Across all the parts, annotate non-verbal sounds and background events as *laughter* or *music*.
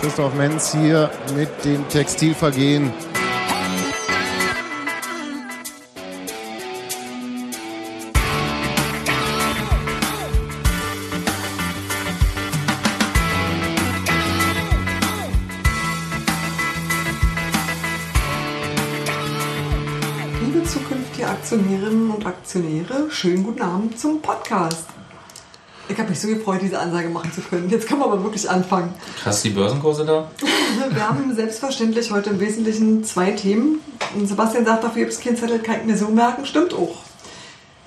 Christoph Menz hier mit dem Textilvergehen. Liebe zukünftige Aktionärinnen und Aktionäre, schönen guten Abend zum Podcast. Ich habe mich so gefreut, diese Ansage machen zu können. Jetzt können wir aber wirklich anfangen. Hast du die Börsenkurse da? *laughs* Wir haben selbstverständlich heute im Wesentlichen zwei Themen. Und Sebastian sagt, dafür gibt es keinen Zettel, kann ich mir so merken. Stimmt auch.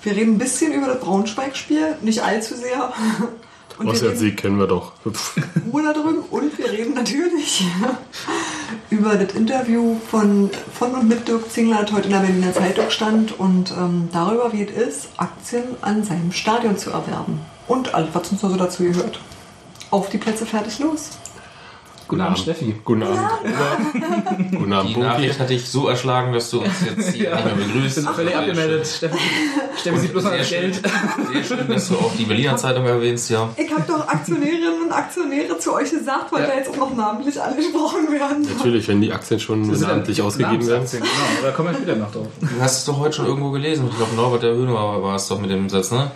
Wir reden ein bisschen über das Braunschweig-Spiel, nicht allzu sehr. *laughs* Und reden- Auswärtssieg kennen wir doch. Ruhe da drüben und wir reden natürlich *laughs* über das Interview von, von und mit Dirk Zingler, das heute in der Berliner Zeitung stand und ähm, darüber, wie es ist, Aktien an seinem Stadion zu erwerben. Und alles, was uns noch so dazu gehört. Auf die Plätze, fertig, los. Guten Abend, Steffi. Guten Abend. Guten *laughs* Abend, Die. Nachricht hatte ich so erschlagen, dass du uns jetzt hier nicht mehr begrüßt. Wir sind völlig abgemeldet. Steffi, Steffi sieht bloß noch das schön. Geld. schön. Sehr schön, dass du auch die Berliner Zeitung erwähnst, ja. Ich habe doch Aktionärinnen und Aktionäre zu euch gesagt, weil Ja. da jetzt auch noch namentlich angesprochen werden. Natürlich, wenn die Aktien schon namentlich ausgegeben werden. Genau, da kommen wir später noch drauf. Du hast es doch heute schon irgendwo gelesen. Ich glaube, Norbert der Höhner war es doch mit dem Satz, ne?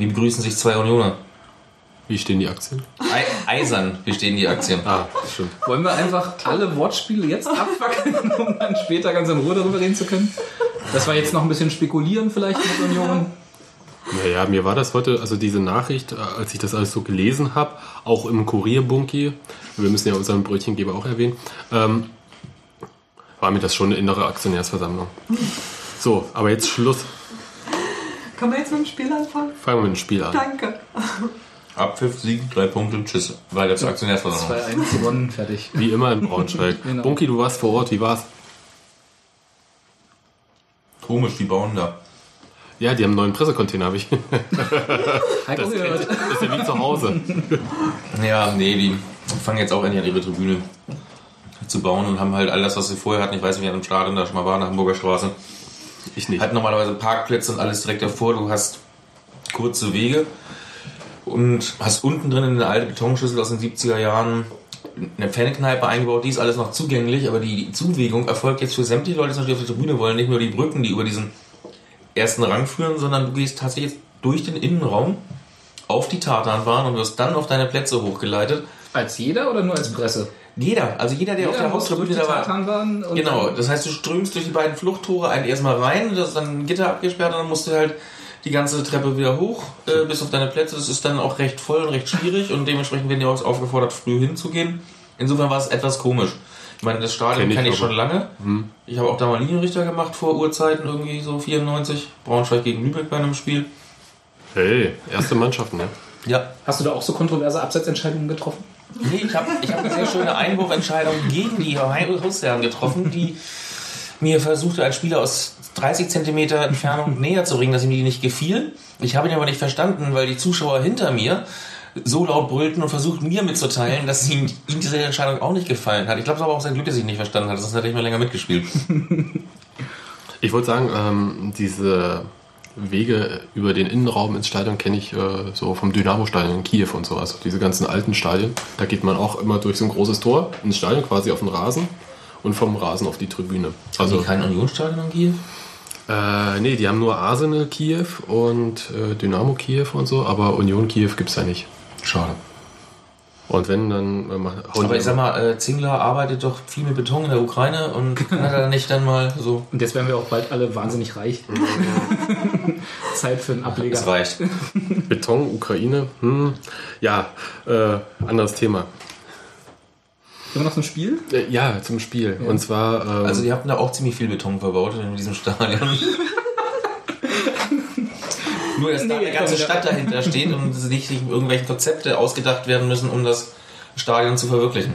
Wie begrüßen sich zwei Unioner? Wie stehen die Aktien? Ei eisern bestehen die Aktien. Ah, das stimmt. Wollen wir einfach alle Wortspiele jetzt abfackeln, *laughs* um dann später ganz in Ruhe darüber reden zu können? Das war jetzt noch ein bisschen spekulieren vielleicht mit Union. Naja, mir war das heute, also diese Nachricht, äh, als ich das alles so gelesen habe, auch im Kurier Bunky, wir müssen ja unseren Brötchengeber auch erwähnen, ähm, war mir das schon eine innere Aktionärsversammlung. So, aber jetzt Schluss. Können wir jetzt mit dem Spiel anfangen? Fangen wir mit dem Spiel an. Danke. Abpfiff, Sieg, drei Punkte, tschüss. Weil der Aktionärsversammlung. 2-1 gewonnen, fertig. Wie immer in Braunschweig. *laughs* Genau. Bunky, du warst vor Ort, wie war's? Komisch, die bauen da. Ja, die haben einen neuen Pressecontainer, habe ich. *laughs* Das gehört. ist ja wie zu Hause. *laughs* Ja, nee, die fangen jetzt auch endlich an, ihre Tribüne zu bauen und haben halt all das, was sie vorher hatten. Ich weiß nicht, wie an dem Stadion da schon mal war, in der Hamburger Straße. Ich nicht. Hat normalerweise Parkplätze und alles direkt davor. Du hast kurze Wege und hast unten drin eine alte Betonschüssel aus den 70er Jahren eine Fankneipe eingebaut. Die ist alles noch zugänglich, aber die Zuwegung erfolgt jetzt für sämtliche Leute, die natürlich auf die Tribüne wollen. Nicht nur die Brücken, die über diesen ersten Rang führen, sondern du gehst tatsächlich jetzt durch den Innenraum auf die Tatanbahn und wirst dann auf deine Plätze hochgeleitet. Als jeder oder nur als Presse? Jeder, also jeder, der auf der Haupttribüne da war. Genau, das heißt, du strömst durch die beiden Fluchttore ein erstmal rein, das ist dann ein Gitter abgesperrt und dann musst du halt die ganze Treppe wieder hoch äh, bis auf deine Plätze. Das ist dann auch recht voll und recht schwierig und dementsprechend werden die auch aufgefordert, früh hinzugehen. Insofern war es etwas komisch. Ich meine, das Stadion Kenn ich kenne ich schon lange. Ich habe auch da mal Linienrichter gemacht vor Urzeiten, irgendwie so 94. Braunschweig gegen Lübeck bei einem Spiel. Hey, erste Mannschaften, ja. Ja, Hast du da auch so kontroverse Absetzentscheidungen getroffen? Nee, ich habe ich hab eine sehr schöne Einwurfentscheidung gegen die Hausherren getroffen, die mir versuchte, einen Spieler aus 30 Zentimeter Entfernung näher zu bringen, dass ihm die nicht gefiel. Ich habe ihn aber nicht verstanden, weil die Zuschauer hinter mir so laut brüllten und versuchten mir mitzuteilen, dass ihm, ihm diese Entscheidung auch nicht gefallen hat. Ich glaube, es war auch sein Glück, dass ich ihn nicht verstanden hat, sonst hätte ich mal länger mitgespielt. Ich wollte sagen, ähm, diese Wege über den Innenraum ins Stadion kenne ich äh, so vom Dynamo-Stadion in Kiew und so. Also diese ganzen alten Stadien. Da geht man auch immer durch so ein großes Tor ins Stadion, quasi auf den Rasen und vom Rasen auf die Tribüne. Also Also, kein Unionsstadion in Kiew? äh, nee, die haben nur Arsenal Kiew und äh, Dynamo Kiew und so, aber Union Kiew gibt es ja nicht. Schade. Und wenn, dann äh, Aber ich sag mal, äh, Zingler arbeitet doch viel mit Beton in der Ukraine und *laughs* kann er da nicht dann mal so... Und jetzt werden wir auch bald alle wahnsinnig reich. *laughs* *laughs* Zeit für einen Ableger. reicht. Beton, Ukraine, hm, ja, äh, anderes Thema. Immer noch ein Spiel? Äh, ja, zum Spiel. Und zwar. Ähm, Also die hatten da auch ziemlich viel Beton verbaut in diesem Stadion. Nur, dass da Nee, eine ganze Stadt dahinter steht und *laughs* es nicht sich irgendwelche Konzepte ausgedacht werden müssen, um das Stadion zu verwirklichen.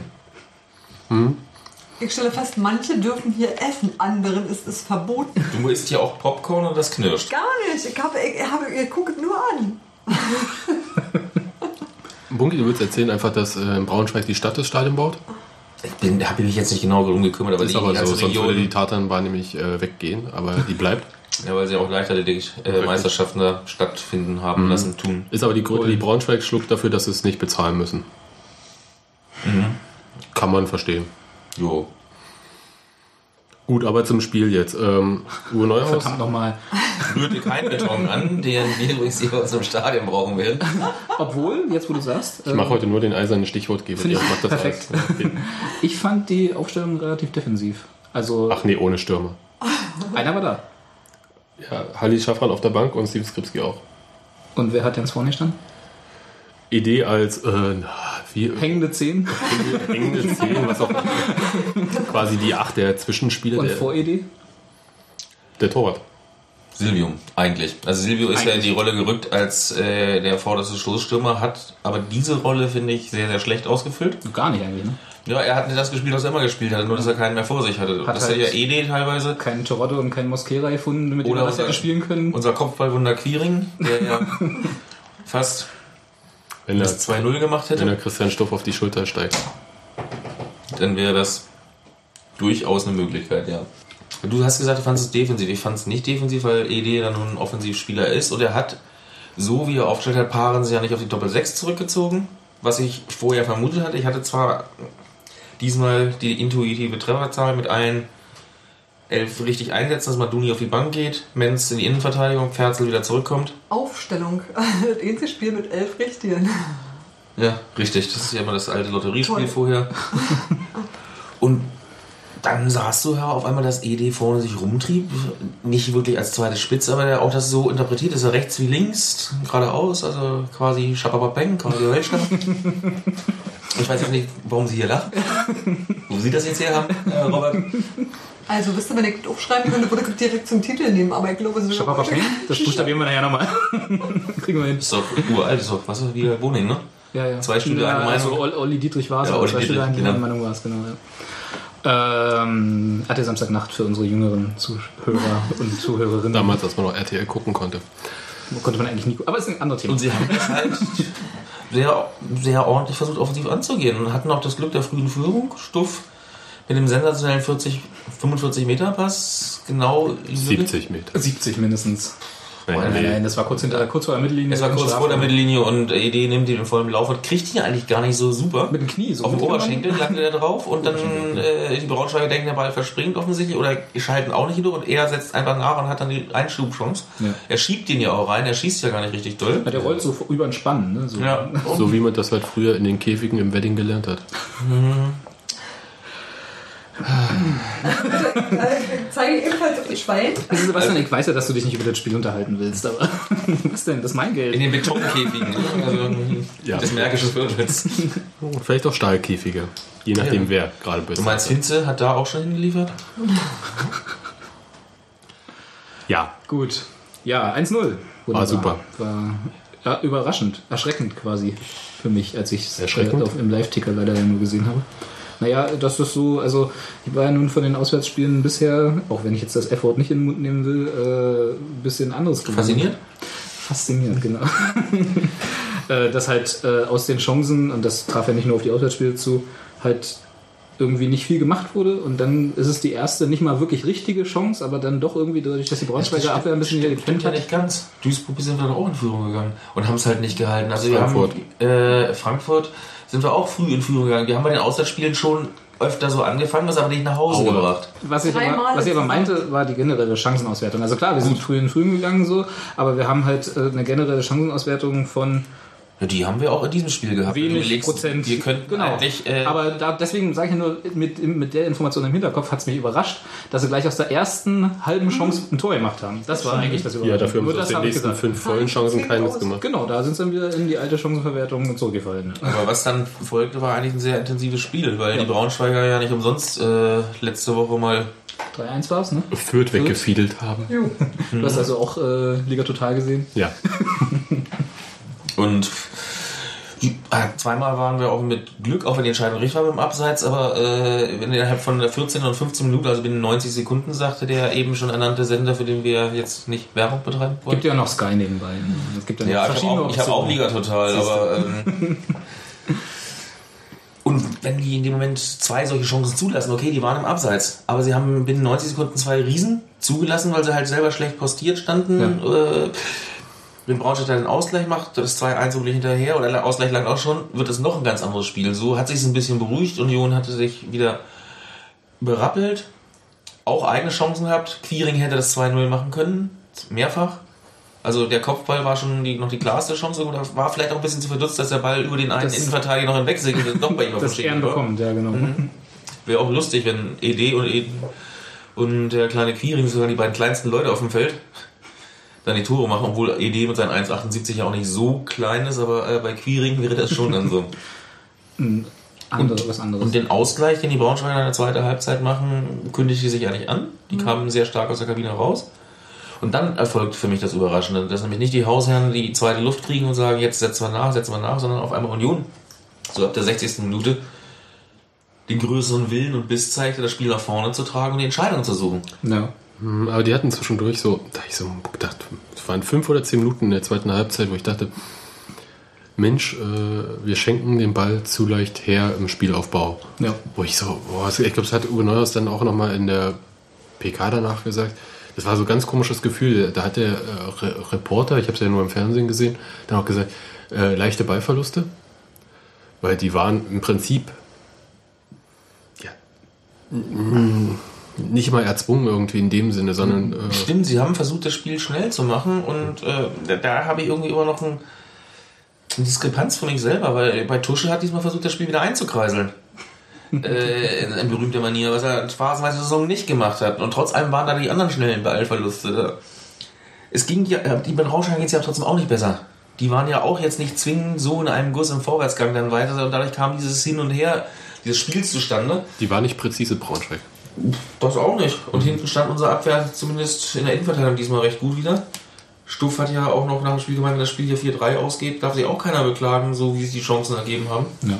Ich stelle fest, manche dürfen hier essen, anderen ist es verboten. Du isst hier auch Popcorn und das knirscht. Gar nicht. Ich habe, ich habe, ihr guckt nur an. *laughs* Bunky, du willst erzählen einfach, dass äh, in Braunschweig die Stadt das Stadion baut? Ich bin, habe mich jetzt nicht genau darum gekümmert, aber ist die aber so, sonst würde die. Tatanbahn nämlich äh, weggehen, aber die bleibt. Ja, weil sie auch Leichtathletik-Meisterschaften da stattfinden haben lassen, tun. Ist aber die Gründe, die Braunschweig schluckt dafür, dass sie es nicht bezahlen müssen. Kann man verstehen. Jo. Gut, aber zum Spiel jetzt. Ähm, Uwe Neuhaus, Verdammt nochmal. Rührte keinen Beton an, den wir übrigens hier aus dem Stadion brauchen werden. Obwohl, jetzt wo du sagst, ich mache heute nur den eisernen Stichwortgeber. Ich macht das perfekt. alles. Okay. ich fand die Aufstellung relativ defensiv. Also, Ach nee, ohne Stürmer. einer war da. Ja, Halli Schaffran auf der Bank und Steve Skripski auch. Und wer hat denn vorne gestanden? Idee als äh, na, wie Hängende Zehn hängende Szenen, was auch *laughs* quasi die Acht der Zwischenspieler und der, Voridee. der Torwart. Silvio, eigentlich. Also Silvio ist ja in die Rolle gerückt als äh, der vorderste Stoßstürmer, hat aber diese Rolle, finde ich, sehr, sehr schlecht ausgefüllt. Gar nicht eigentlich, ne? Ja, er hat nicht das gespielt, was er immer gespielt hat, nur dass er keinen mehr vor sich hatte. Hat das halt- ja Ede teilweise. Kein Toronto und kein Mosquera gefunden, mit dem Oder wir das hätte spielen können. Unser Kopfballwunder Quiring, der ja *laughs* fast Wenn er, das 2-0 gemacht wenn er hätte, Christian Stoff auf die Schulter steigt. dann wäre das durchaus eine Möglichkeit, ja. Du hast gesagt, du fandest es defensiv. Ich fand es nicht defensiv, weil Ede dann nun ein Offensivspieler ist und er hat, so wie er aufgestellt hat, Paaren sich ja nicht auf die Doppel-6 zurückgezogen, was ich vorher vermutet hatte. Ich hatte zwar diesmal die intuitive Trefferzahl mit allen elf richtig einsetzen, dass Maduni auf die Bank geht, Menz in die Innenverteidigung, Ferzel wieder zurückkommt. Aufstellung. *laughs* Das einzige Spiel mit elf Richtigen. Ja, richtig. Das ist ja immer das alte Lotteriespiel Toll. vorher. *laughs* Und dann sahst du ja auf einmal, dass ED vorne sich rumtrieb. Nicht wirklich als zweite Spitze, aber auch das so interpretiert, er rechts wie links, geradeaus, also quasi Schabababeng, quasi Welschka. *laughs* Ich weiß jetzt nicht, warum sie hier lacht. Wo sie das jetzt her haben, äh, Robert. Also, wisst ihr, wenn ich das aufschreiben könnte, würde ich direkt zum Titel nehmen. Aber ich glaube, es ist Schababapeng? Das buchstabieren wir nachher nochmal. *laughs* Kriegen wir hin. Ist doch uralt, ist doch, was ist wie Wohning, ne? Ja, ja. Zwei Stühle, ja, eine Meinung. Also Ol- Olli Dietrich war es, Ja, aber Olli zwei Stühle, Dietrich, eine genau. Meinung war es, genau. Ja. Ähm, hatte Samstagnacht für unsere jüngeren Zuhörer und Zuhörerinnen. Damals, als man noch RTL gucken konnte. konnte man eigentlich nie. Aber es ist ein anderes Thema. Und sie haben das halt sehr, sehr ordentlich versucht, offensiv anzugehen und hatten auch das Glück der frühen Führung. Stuff mit dem sensationellen 40, 45 Meter Pass genau in die Lücke. 70 Meter. 70 mindestens. Nein, Nein, nein, das war kurz, hinter, kurz vor der Mittellinie. Es war kurz vor der Mittellinie und ED nimmt ihn im vollen Lauf und kriegt ihn eigentlich gar nicht so super. Mit dem Knie. So Auf dem Oberschenkel *laughs* landet er drauf und dann äh, die Braunschweiger denken, der Ball verspringt offensichtlich oder schalten auch nicht durch und er setzt einfach nach und hat dann die Einschubchance. Ja. Er schiebt ihn ja auch rein, er schießt ja gar nicht richtig doll. Ja, der rollt so über den Spann. Ne? So. Ja. So wie man das halt früher in den Käfigen im Wedding gelernt hat. Ich zeige ebenfalls auf die Schwein. Also Sebastian, ich weiß ja, dass du dich nicht über das Spiel unterhalten willst, aber *laughs* was denn? Das ist mein In Geld. den Betonkäfigen. ne? Also, Ja. des Märkischen Viertels. Vielleicht auch Stahlkäfige. Je nachdem, Ja. wer gerade bist. Du meinst, Hinze hat da auch schon hingeliefert? Ja. Gut. Ja, 1-0. Wunderbar. super. War ja, überraschend, erschreckend quasi für mich, als ich es äh, auf, im Live-Ticker leider nur gesehen habe. Naja, das so, also ich war ja nun von den Auswärtsspielen bisher, auch wenn ich jetzt das F-Wort nicht in den Mund nehmen will, äh, ein bisschen anderes gewohnt. Fasziniert? Fasziniert, genau. *laughs* äh, dass halt äh, aus den Chancen, und das traf ja nicht nur auf die Auswärtsspiele zu, halt irgendwie nicht viel gemacht wurde und dann ist es die erste nicht mal wirklich richtige Chance, aber dann doch irgendwie dadurch, dass die Braunschweiger Abwehr ein bisschen Stimmt gepennt ja nicht ganz. Duisburg sind wir doch auch in Führung gegangen und haben es halt nicht gehalten. Also wir Frankfurt. haben äh, Frankfurt sind wir auch früh in Führung gegangen. Wir haben bei den Auswärtsspielen schon öfter so angefangen, das aber nicht nach Hause Aue. gebracht. Was ich, aber, was ich aber meinte, war die generelle Chancenauswertung. Also klar, wir sind früh in früh gegangen so, aber wir haben halt äh, eine generelle Chancenauswertung von Ja, die haben wir auch in diesem Spiel gehabt. Wenig überlegst, Prozent. Wir könnten genau. eigentlich... Äh, aber da, deswegen sage ich ja nur, mit, mit der Information im Hinterkopf hat es mich überrascht, dass sie gleich aus der ersten halben Chance ein Tor gemacht haben. Das war eigentlich das Überraschende. Ja, dafür haben Nur sie aus den nächsten gesagt. fünf vollen Chancen keines gemacht. Genau, da sind sie dann wieder in die alte Chancenverwertung zurückgefallen. aber was dann folgte, war eigentlich ein sehr intensives Spiel, weil die Braunschweiger ja nicht umsonst äh, letzte Woche mal 3-1 war es, ne? Fürth weggefiedelt haben. *laughs* Du hast also auch äh, Liga Total gesehen. Ja. *laughs* Und äh, zweimal waren wir auch mit Glück, auch wenn die Entscheidung richtig war mit dem Abseits, aber äh, innerhalb von der 14 und 15 Minuten, also binnen 90 Sekunden, sagte der eben schon ernannte Sender, für den wir jetzt nicht Werbung betreiben wollen. Gibt ja noch Sky nebenbei. Ne? Es gibt ja, Ja, ich habe auch, ich hab auch. Liga total, aber. Ähm, *laughs* und wenn die in dem Moment zwei solche Chancen zulassen, okay, die waren im Abseits, aber sie haben binnen 90 Sekunden zwei riesen zugelassen, weil sie halt selber schlecht postiert standen. Äh, wenn Braunschweig dann den Ausgleich macht, das 2-1 wirklich hinterher oder der Ausgleich lang auch schon, wird es noch ein ganz anderes Spiel. So hat sich ein bisschen beruhigt. Union hatte sich wieder berappelt. Auch eigene Chancen gehabt. Quiring hätte das 2-0 machen können. Mehrfach. Also der Kopfball war schon die, noch die klarste Chance. Oder war vielleicht auch ein bisschen zu verdutzt, dass der Ball über den einen Das- Innenverteidiger noch hinwegsegelt und doch bei ihm *laughs* auf dem Stehen bekommt, ja genau. Wäre auch lustig, wenn ED und Eden und der kleine Quiring sogar die beiden kleinsten Leute auf dem Feld dann die Tore machen, obwohl ED mit seinen 1,78 ja auch nicht so klein ist, aber äh, bei Quiring wäre das schon dann so. *laughs* Andere, was anderes. Und den Ausgleich, den die Braunschweiger in der zweiten Halbzeit machen, kündigte sich eigentlich an. Die kamen sehr stark aus der Kabine raus. Und dann erfolgt für mich das Überraschende, dass nämlich nicht die Hausherren die zweite Luft kriegen und sagen, jetzt setzen wir nach, setzen wir nach, sondern auf einmal Union. So ab der 60. Minute den größeren Willen und Biss zeigte, das Spiel nach vorne zu tragen und die Entscheidung zu suchen. ja. Hm, Aber die hatten zwischendurch so, da ich so gedacht, es waren fünf oder zehn Minuten in der zweiten Halbzeit, wo ich dachte, Mensch, äh, wir schenken den Ball zu leicht her im Spielaufbau. Ja. Wo ich so, boah, ich glaube, das hat Uwe Neuhaus dann auch nochmal in der PK danach gesagt. Das war so ein ganz komisches Gefühl. Da hat der äh, Re Reporter, ich habe es ja nur im Fernsehen gesehen, dann auch gesagt, äh, leichte Ballverluste. Weil die waren im Prinzip ja, mm, nicht mal erzwungen irgendwie in dem Sinne, sondern äh, Stimmt, sie haben versucht, das Spiel schnell zu machen und äh, da, habe ich irgendwie immer noch ein, eine Diskrepanz für mich selber, weil bei Tusche hat diesmal versucht, das Spiel wieder einzukreiseln. *laughs* äh, in, in berühmter Manier, was er phasenweise Saison nicht gemacht hat. Und trotz allem waren da die anderen schnellen Ballverluste. Es ging ja, äh, die bei Braunschweig geht es ja trotzdem auch nicht besser. Die waren ja auch jetzt nicht zwingend so in einem Guss im Vorwärtsgang dann weiter und dadurch kam dieses Hin und Her, dieses Spiels zustande. die war nicht präzise Braunschweig. Das auch nicht. Und hinten stand unsere Abwehr zumindest in der Innenverteidigung diesmal recht gut wieder. Stuff hat ja auch noch nach dem Spiel gemeint, wenn das Spiel hier 4-3 ausgeht, darf sich auch keiner beklagen, so wie sich die Chancen ergeben haben. ja.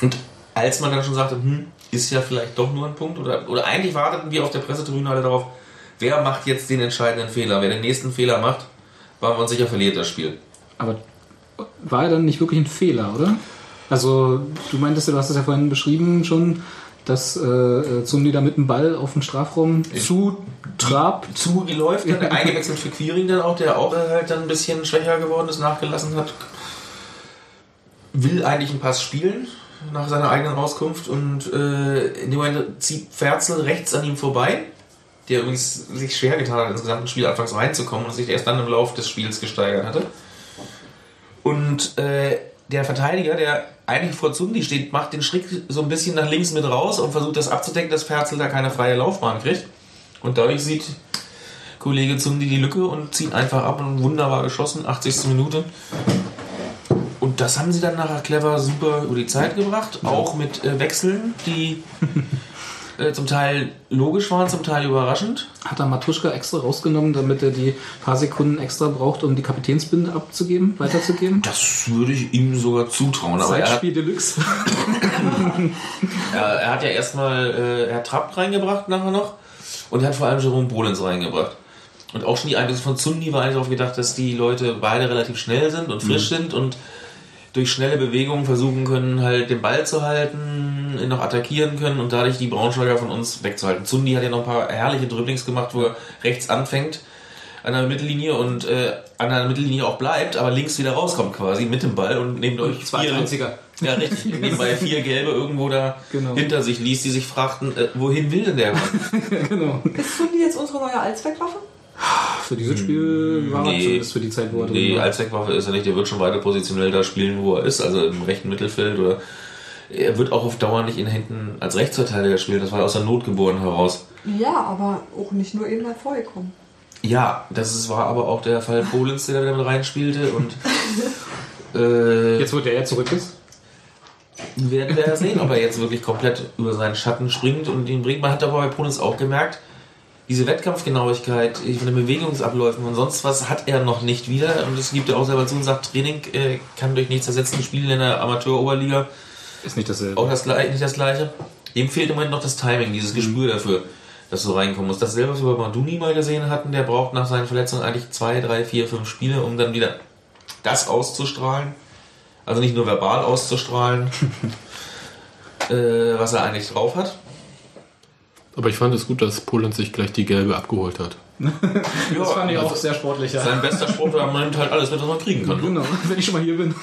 Und als man dann schon sagte, hm, ist ja vielleicht doch nur ein Punkt, oder, oder eigentlich warteten wir auf der Pressetribüne alle darauf, wer macht jetzt den entscheidenden Fehler? Wer den nächsten Fehler macht, war man sicher verliert das Spiel. Aber war er dann nicht wirklich ein Fehler, oder? Also, du meintest ja, du hast es ja vorhin beschrieben schon, dass äh, äh, Zundi da mit dem Ball auf den Strafraum zu trabt. Zugeläuft, dann *laughs* eingewechselt für Queering dann auch, der auch äh, halt dann ein bisschen schwächer geworden ist, nachgelassen hat. Will eigentlich einen Pass spielen, nach seiner eigenen Auskunft, und äh, in dem Moment zieht Ferzel rechts an ihm vorbei, der übrigens sich schwer getan hat, ins gesamte Spiel anfangs reinzukommen und sich erst dann im Lauf des Spiels gesteigert hatte. Und äh, der Verteidiger, der eigentlich vor Zundi steht, macht den Schritt so ein bisschen nach links mit raus und versucht das abzudecken, dass Ferzel da keine freie Laufbahn kriegt. Und dadurch sieht Kollege Zundi die Lücke und zieht einfach ab und wunderbar geschossen, 80. Minute. Und das haben sie dann nachher clever super über die Zeit gebracht, auch mit äh, Wechseln, die *laughs* äh, zum Teil logisch waren, zum Teil überraschend. Hat er Matuschka extra rausgenommen, damit er die paar Sekunden extra braucht, um die Kapitänsbinde abzugeben, weiterzugeben? Das würde ich ihm sogar zutrauen. Aber er hat, Zeitspiel Deluxe. er, er hat ja erstmal, äh, er hat Trapp reingebracht nachher noch und er hat vor allem Jerome Bolens reingebracht. Und auch schon die Einwechslung von Zundi war eigentlich darauf gedacht, dass die Leute beide relativ schnell sind und frisch sind und durch schnelle Bewegungen versuchen können, halt den Ball zu halten, ihn noch attackieren können und dadurch die Braunschweiger von uns wegzuhalten. Zundi hat ja noch ein paar herrliche Dribblings gemacht, wo er rechts anfängt an der Mittellinie und äh, an der Mittellinie auch bleibt, aber links wieder rauskommt quasi mit dem Ball und neben euch vier, ja, richtig. *laughs* Nebenbei vier Gelbe irgendwo da Genau. hinter sich ließ, die sich fragten, äh, wohin will denn der Mann? *laughs* genau. Ist Zundi jetzt unsere neue Allzweckwaffe? Für dieses Spiel war er Nee. zumindest für die Zeit, wo er drin Nee, war. Allzweckwaffe ist er nicht. Der wird schon weiter positionell da spielen, wo er ist, also im rechten Mittelfeld oder er wird auch auf Dauer nicht in hinten als Rechtsverteidiger spielen. Das war aus der Not geboren heraus. Ja, aber auch nicht nur eben mal vorgekommen. Ja, das ist, war aber auch der Fall Polens, der da wieder mit reinspielte und *laughs* äh, Jetzt, wo der ja zurück ist. werden wir ja sehen, ob er jetzt wirklich komplett über seinen Schatten springt und ihn bringt. Man hat aber bei Ponens auch gemerkt, diese Wettkampfgenauigkeit von den Bewegungsabläufen und sonst was hat er noch nicht wieder. Und es gibt ja auch selber zu und sagt, Training äh, kann durch nichts ersetzen. Spielen in der Amateur-Oberliga Ist nicht dasselbe. auch das, nicht das Gleiche. Dem fehlt im Moment noch das Timing, dieses Gespür dafür, dass du reinkommen musst. Dasselbe, was wir bei Maduni mal gesehen hatten, der braucht nach seinen Verletzungen eigentlich zwei, drei, vier, fünf Spiele, um dann wieder das auszustrahlen. Also nicht nur verbal auszustrahlen, *laughs* äh, was er eigentlich drauf hat. Aber ich fand es gut, dass Poland sich gleich die gelbe abgeholt hat. Das fand ich auch sehr sportlich. Ja. Sein bester war, man nimmt halt alles mit, was man kriegen kann. Genau, *laughs* wenn ich schon mal hier bin.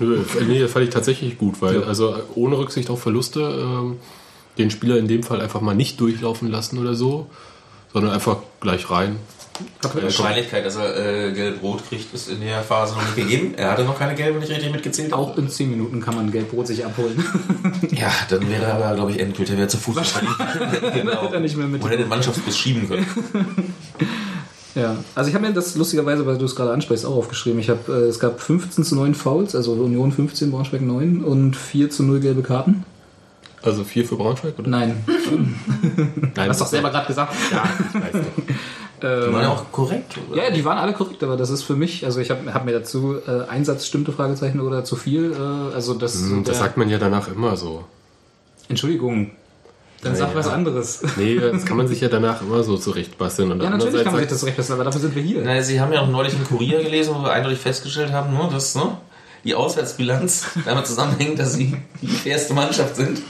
Nö, nee, das fand ich tatsächlich gut, weil also ohne Rücksicht auf Verluste ähm, den Spieler in dem Fall einfach mal nicht durchlaufen lassen oder so, sondern einfach gleich rein. Die Wahrscheinlichkeit, dass er äh, gelb-rot kriegt, ist in der Phase noch nicht gegeben. Er hatte noch keine gelbe, wenn ich richtig mitgezählt habe. Auch in 10 Minuten kann man Gelbrot sich abholen. *laughs* Ja, dann wäre er aber, glaube ich, endgültig. Er wäre zu Fuß *laughs* genau. hätte er nicht mehr mit. Hätte den Mannschaftsbus schieben können. *laughs* Ja, also ich habe mir das lustigerweise, weil du es gerade ansprichst, auch aufgeschrieben. Ich habe, äh, es gab 15 zu 9 Fouls, also Union 15, Braunschweig 9 und 4 zu 0 gelbe Karten. Also vier für Braunschweig, oder? Nein, *laughs* Nein, hast doch selber gerade gesagt. Ja, ich weiß doch. *laughs* Die waren ja auch korrekt. Oder? Ja, die waren alle korrekt, aber das ist für mich, also ich habe hab mir dazu äh, Einsatz stimmte Fragezeichen oder zu viel, äh, also das, Hm, Das sagt man ja danach immer so. Entschuldigung, dann sag was anderes. *laughs* Nee, das kann man sich ja danach immer so zurechtbasteln. Und Ja, natürlich kann man sich das recht lassen, aber dafür sind wir hier. Na, Sie haben ja auch neulich einen Kurier gelesen, wo wir eindeutig festgestellt haben, ne, dass ne, die Auswärtsbilanz damit zusammenhängt, dass sie die fairste Mannschaft sind.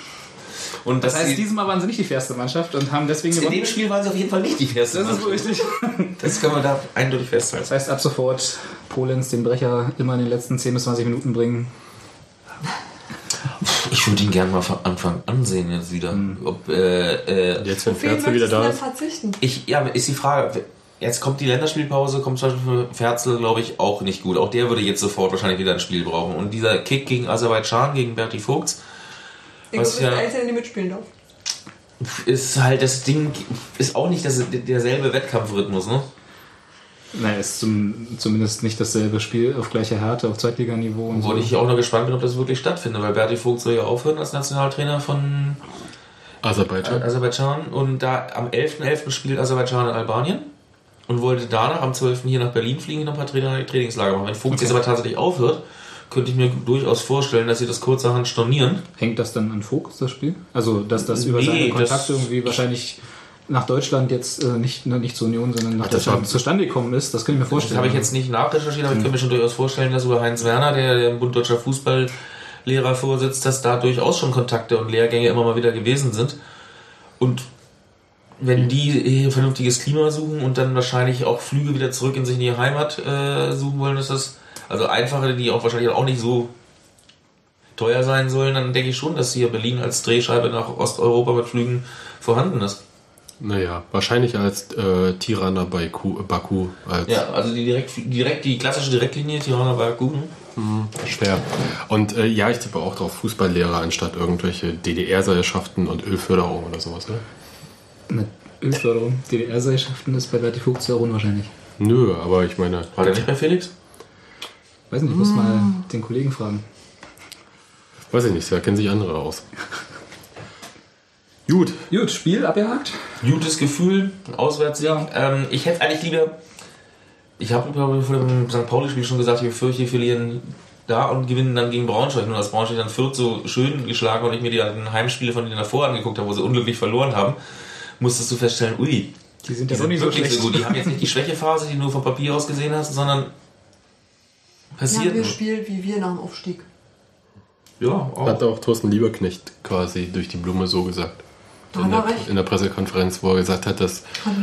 Und Das heißt, dieses Mal waren sie nicht die fairste Mannschaft und haben deswegen in gewonnen. dem Spiel waren sie auf jeden Fall nicht die fairste Das ist Mannschaft. so richtig. *laughs* Das können wir da eindeutig festhalten. Das heißt, ab sofort Polenz den Brecher immer in den letzten 10 bis 20 Minuten bringen. Ich würde ihn gerne mal von Anfang an sehen jetzt wieder. Ob, äh, äh, Jetzt, wenn Ferzel wieder da ist. verzichten? ich, ja, ist die Frage, jetzt kommt die Länderspielpause, kommt zum Beispiel für Ferzel, glaube ich, auch nicht gut. Auch der würde jetzt sofort wahrscheinlich wieder ein Spiel brauchen. Und dieser Kick gegen Aserbaidschan, gegen Berti Vogts, Ich glaube, ja- der Einzige, der mitspielen darf. ist halt das Ding, ist auch nicht das, derselbe Wettkampfrhythmus, ne? Naja, ist zum, zumindest nicht dasselbe Spiel auf gleicher Härte, auf Zweitliganiveau und Wo so. ich auch noch gespannt bin, ob das wirklich stattfindet, weil Berti Vogt soll ja aufhören als Nationaltrainer von Aserbaidschan. Aserbaidschan und da am 11.11. spielt Aserbaidschan in Albanien und wollte danach am 12. hier nach Berlin fliegen und noch ein paar Trainer Trainingslager machen. Wenn Vogt jetzt aber tatsächlich aufhört, könnte ich mir durchaus vorstellen, dass sie das kurzerhand stornieren. Hängt das dann an Fokus, das Spiel? Also, dass das über Nee, seine das- Kontakte irgendwie wahrscheinlich nach Deutschland jetzt äh, nicht, ne, nicht zur Union, sondern nach das Deutschland war- zustande gekommen ist, das kann ich mir Das vorstellen. habe ich jetzt nicht nachrecherchiert, aber ich kann mir schon durchaus vorstellen, dass über Heinz Werner, der, der im Bund Deutscher Fußballlehrer vorsitzt, dass da durchaus schon Kontakte und Lehrgänge immer mal wieder gewesen sind. Und wenn die hier vernünftiges Klima suchen und dann wahrscheinlich auch Flüge wieder zurück in sich in die Heimat äh, suchen wollen, ist das also einfache, die auch wahrscheinlich auch nicht so teuer sein sollen, dann denke ich schon, dass hier Berlin als Drehscheibe nach Osteuropa mit Flügen vorhanden ist. Naja, wahrscheinlich als äh, Tirana bei Ku, Baku als Ja, also die direkt, direkt die klassische Direktlinie Tirana Baku. ne? schwer. Und äh, ja, ich tippe auch drauf Fußballlehrer anstatt irgendwelche DDR-Seilschaften und Ölförderung oder sowas, oder? Mit Ölförderung, DDR-Seilschaften ist bei Berti Fuchs ja auch unwahrscheinlich. Nö, aber ich meine, War der nicht bei Felix? Weiß nicht, ich muss mal den Kollegen fragen. weiß ich nicht, da kennen sich andere aus. Gut, Gut, Spiel abgehakt. Gutes Gefühl, ein Auswärtssieg. Ja. Ähm, ich hätte eigentlich lieber, ich habe glaube ich vor dem St. Pauli-Spiel schon gesagt, ich befürchte, wir verlieren da und gewinnen dann gegen Braunschweig. Nur dass Braunschweig dann Fürth so schön geschlagen und ich mir die Heimspiele von denen davor angeguckt habe, wo sie unglücklich verloren haben, musstest du feststellen, ui, Die sind die ja doch sind nicht so wirklich schlecht. so gut. Die haben jetzt nicht die Schwächephase, die du nur vom Papier aus gesehen hast, sondern Die passiert. haben nur. gespielt wie wir nach dem Aufstieg. Ja, auch. hat auch Thorsten Lieberknecht quasi durch die Blume so gesagt. Da In hat er der, recht. in der Pressekonferenz, wo er gesagt hat, dass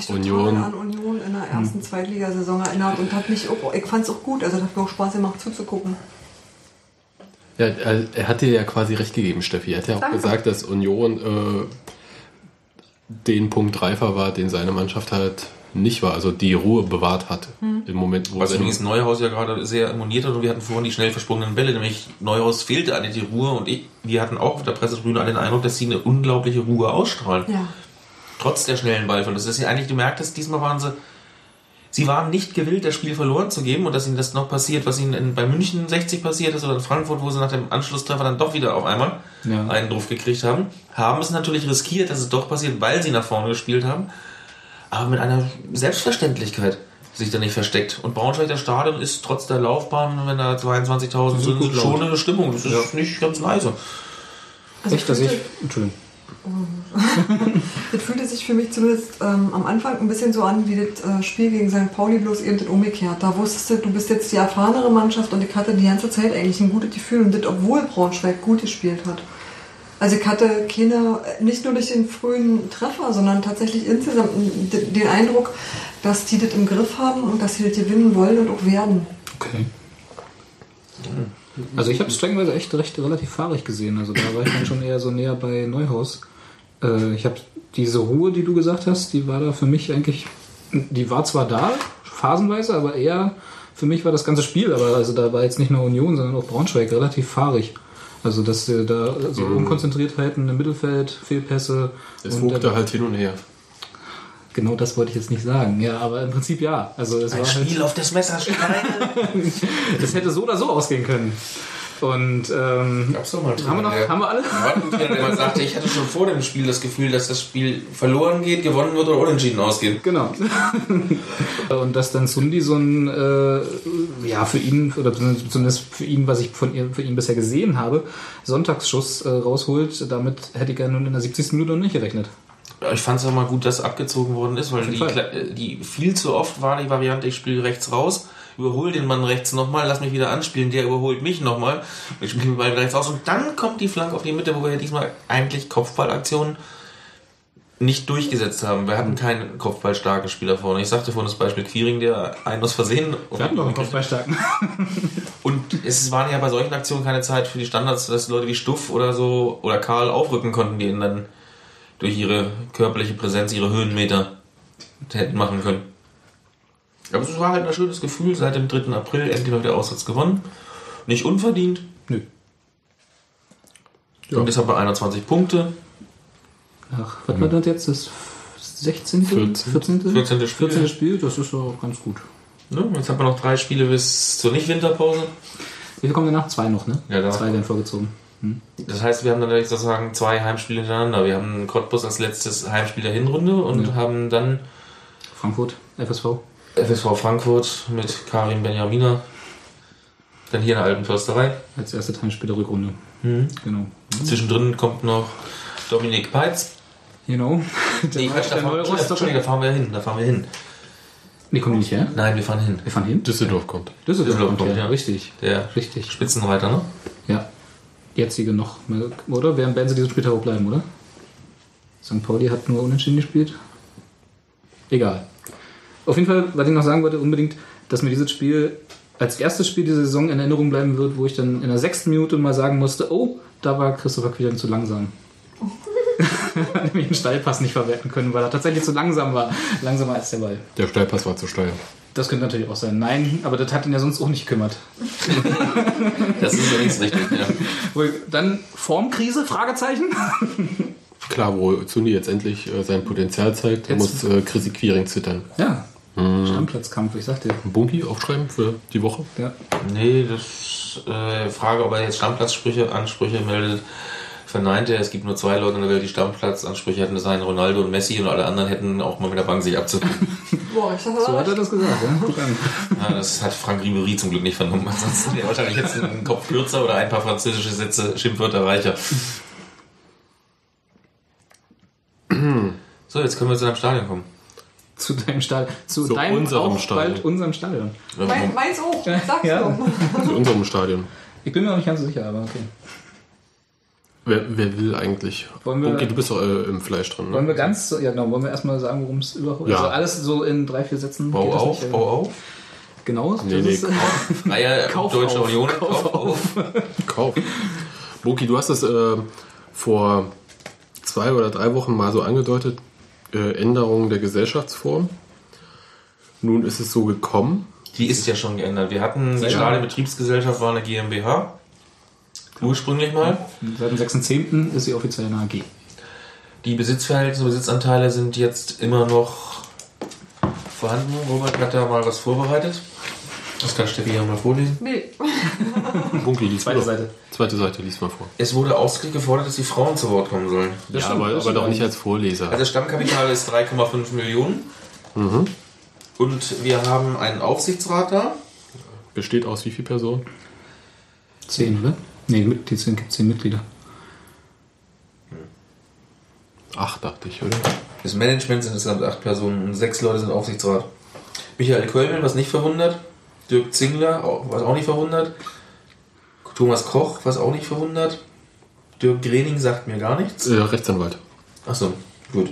Union an Union in der ersten Zweitligasaison erinnert und hat mich auch, ich fand es auch gut, also hat mir auch Spaß gemacht zuzugucken. Ja, er, er hat dir ja quasi recht gegeben, Steffi. Er hat ja auch Danke. gesagt, dass Union äh, den Punkt reifer war, den seine Mannschaft halt nicht war, also die Ruhe bewahrt hat. Hm. Im Moment, wo Was es übrigens Neuhaus ja gerade sehr moniert hat und wir hatten vorhin die schnell versprungenen Bälle, nämlich Neuhaus fehlte eigentlich die Ruhe und ich, wir hatten auch auf der Pressetribüne alle den Eindruck, dass sie eine unglaubliche Ruhe ausstrahlen. Ja. Trotz der schnellen Ballverluste. Das ist ja eigentlich, du merktest, diesmal waren sie, sie waren nicht gewillt, das Spiel verloren zu geben und dass ihnen das noch passiert, was ihnen in, bei München 60 passiert ist oder in Frankfurt, wo sie nach dem Anschlusstreffer dann doch wieder auf einmal Ja. einen drauf gekriegt haben, haben es natürlich riskiert, dass es doch passiert, weil sie nach vorne gespielt haben, aber mit einer Selbstverständlichkeit sich da nicht versteckt. Und Braunschweig, der Stadion ist trotz der Laufbahn, wenn da 22.000 sind, gut schon eine Stimmung. Das ist nicht ganz leise. Also Echt, dass ich. fühlte- Entschuldigung. *laughs* Das fühlte sich für mich zumindest ähm, am Anfang ein bisschen so an wie das äh, Spiel gegen St. Pauli, bloß eben das umgekehrt. Da wusstest du, du bist jetzt die erfahrenere Mannschaft und ich hatte die ganze Zeit eigentlich ein gutes Gefühl und das, obwohl Braunschweig gut gespielt hat. Also ich hatte keine, nicht nur durch den frühen Treffer, sondern tatsächlich insgesamt den Eindruck, dass die das im Griff haben und dass sie das gewinnen wollen und auch werden. Okay. Also ich habe es streckenweise echt recht relativ fahrig gesehen. Also da war ich dann schon eher so näher bei Neuhaus. Äh, ich habe diese Ruhe, die du gesagt hast, die war da für mich eigentlich, die war zwar da, phasenweise, aber eher für mich war das ganze Spiel, aber also da war jetzt nicht nur Union, sondern auch Braunschweig relativ fahrig. Also dass äh, da so Unkonzentriertheiten im Mittelfeld, Fehlpässe. Es wogte dann- halt hin und her. Genau das wollte ich jetzt nicht sagen. Ja, aber im Prinzip ja. Also es Ein war halt, Spiel auf das Messer schneiden. das *laughs* hätte so oder so ausgehen können. Und ähm, Gab's doch mal haben wir noch, der- haben wir alle? Wartentrainer, der mal sagte, ich hatte schon vor dem Spiel das Gefühl, dass das Spiel verloren geht, gewonnen wird oder unentschieden ausgeht. Genau. *laughs* und dass dann Sundi so ein, äh, ja, für ihn, oder zumindest für ihn, was ich von ihr, für ihn bisher gesehen habe, Sonntagsschuss äh, rausholt, damit hätte ich ja nun in der 70. Minute noch nicht gerechnet. Ja, Ich fand es auch mal gut, dass abgezogen worden ist, weil die. Kla- die viel zu oft war die Variante, ich spiele rechts raus, überhole den Mann rechts nochmal, lass mich wieder anspielen, der überholt mich nochmal, ich spiele den Ball rechts raus und dann kommt die Flanke auf die Mitte, wo wir ja diesmal eigentlich Kopfballaktionen nicht durchgesetzt haben. Wir hatten keinen kopfballstarken Spieler vorne. Ich sagte vorhin das Beispiel Quiring, der einen aus Versehen Wir hatten doch einen Kopfballstarken. *laughs* Und es waren ja bei solchen Aktionen keine Zeit für die Standards, dass Leute wie Stuff oder so oder Karl aufrücken konnten, die ihn dann durch ihre körperliche Präsenz, ihre Höhenmeter hätten machen können. Aber es war halt ein schönes Gefühl, seit dem 3. April endlich mal der Aussatz gewonnen. Nicht unverdient. Nö. Ja. Und jetzt haben wir 21 Punkte. Ach, was war das jetzt? Das 16. 14. 14. 14. Spiel. 14. Spiel, das ist auch ganz gut. Ne? Jetzt haben wir noch drei Spiele bis zur Nicht-Winterpause. Wie viel kommen danach? Zwei noch, ne? Ja, Zwei werden vorgezogen. Das heißt, wir haben dann sozusagen zwei Heimspiele hintereinander. Wir haben Cottbus als letztes Heimspiel der Hinrunde und Ja. haben dann Frankfurt, FSV. FSV Frankfurt mit Karim Benjamina. Dann hier in der alten Försterei. Als erste Heimspiel der Rückrunde. Mhm. Genau. Zwischendrin kommt noch Dominik Peitz. Genau. *laughs* Der, Nee, Quatsch, da der fahren, Entschuldigung, da fahren wir hin. Da fahren wir hin. Nee, kommen die nicht her? Nein, wir fahren hin. Wir fahren hin? Düsseldorf kommt. Düsseldorf, Düsseldorf kommt kommt, ja. Richtig. Der Richtig. Spitzenreiter, ne? Ja. Jetzige noch. Oder? Werden werden sie diesen Spieltag bleiben, oder? St. Pauli hat nur unentschieden gespielt. Egal. Auf jeden Fall, was ich noch sagen wollte, unbedingt, dass mir dieses Spiel als erstes Spiel dieser Saison in Erinnerung bleiben wird, wo ich dann in der sechsten Minute mal sagen musste, oh, da war Christopher Quirin zu langsam. *laughs* Er hat nämlich den Steilpass nicht verwerten können, weil er tatsächlich zu langsam war. Langsamer als der Ball. Der Steilpass war zu steil. Das könnte natürlich auch sein. Nein, aber das hat ihn ja sonst auch nicht gekümmert. *laughs* Das ist übrigens richtig. Ja. Dann Formkrise? Fragezeichen? Klar, wo Zundi jetzt endlich äh, sein Potenzial zeigt, Jetzt- muss äh, Chrissy Quiring zittern. Ja. Stammplatzkampf, ich sagte. Bunky aufschreiben für die Woche? Ja. Nee, das äh, Frage, ob er jetzt Stammplatzsprüche, Ansprüche meldet, verneint er. Es gibt nur zwei Leute in der Welt, die Stammplatzansprüche hätten. Das seien Ronaldo und Messi und alle anderen hätten auch mal mit der Bank sich abzugeben. *laughs* Boah, ich dachte, So hat er das gesagt, ja? Guck an. Ja, das hat Frank Ribery zum Glück nicht vernommen. Ansonsten wäre wahrscheinlich jetzt ein Kopf kürzer oder ein paar französische Sätze, Schimpfwörter reicher. So, jetzt können wir zu deinem Stadion kommen. Zu deinem Stadion. Zu, Zu deinem unserem auch Stadion. bald unserem Stadion. Mein, meins auch, sag's Ja. doch. Zu unserem Stadion. Ich bin mir noch nicht ganz so sicher, aber okay. Wer, wer will eigentlich? Wollen wir- Bunky, du bist doch äh, im Fleisch drin, Wollen ne? wir ganz, ja genau, wollen wir erstmal sagen, worum es überhaupt Ja. Also alles so in drei, vier Sätzen. Bau auf, nicht? bau auf. Genau. Nee, das nee, ist, Freier *laughs* Kauf Deutsche auf, Union. Kauf Kauf auf. *laughs* Kauf. Bunky, du hast das äh, vor zwei oder drei Wochen mal so angedeutet, äh, Änderung der Gesellschaftsform. Nun ist es so gekommen. Die ist ja schon geändert. Wir hatten, die Ja. Stadionbetriebsgesellschaft war eine GmbH. Ursprünglich mal. Seit dem 6.10. ist sie offiziell eine AG. Die Besitzverhältnisse, Besitzanteile sind jetzt immer noch vorhanden. Robert hat da mal was vorbereitet. Das kann Steffi ja mal vorlesen. Nee. Bunky, die Zweite Seite. Zweite Seite, lies mal vor. Es wurde ausdrücklich gefordert, dass die Frauen zu Wort kommen sollen. Das ja, stimmt, aber, das aber doch nicht als Vorleser. Also das Stammkapital ist 3,5 Millionen. Und wir haben einen Aufsichtsrat da. Besteht aus wie viel Personen? Zehn, oder? Nee, mit, die zehn, gibt zehn Mitglieder. Acht, dachte ich, oder? Das Management sind insgesamt acht Personen und sechs Leute sind Aufsichtsrat. Michael Kölmel, was nicht verwundert. Dirk Zingler, was auch nicht verwundert. Thomas Koch, was auch nicht verwundert. Dirk Grening sagt mir gar nichts. Äh, Rechtsanwalt. Achso, gut.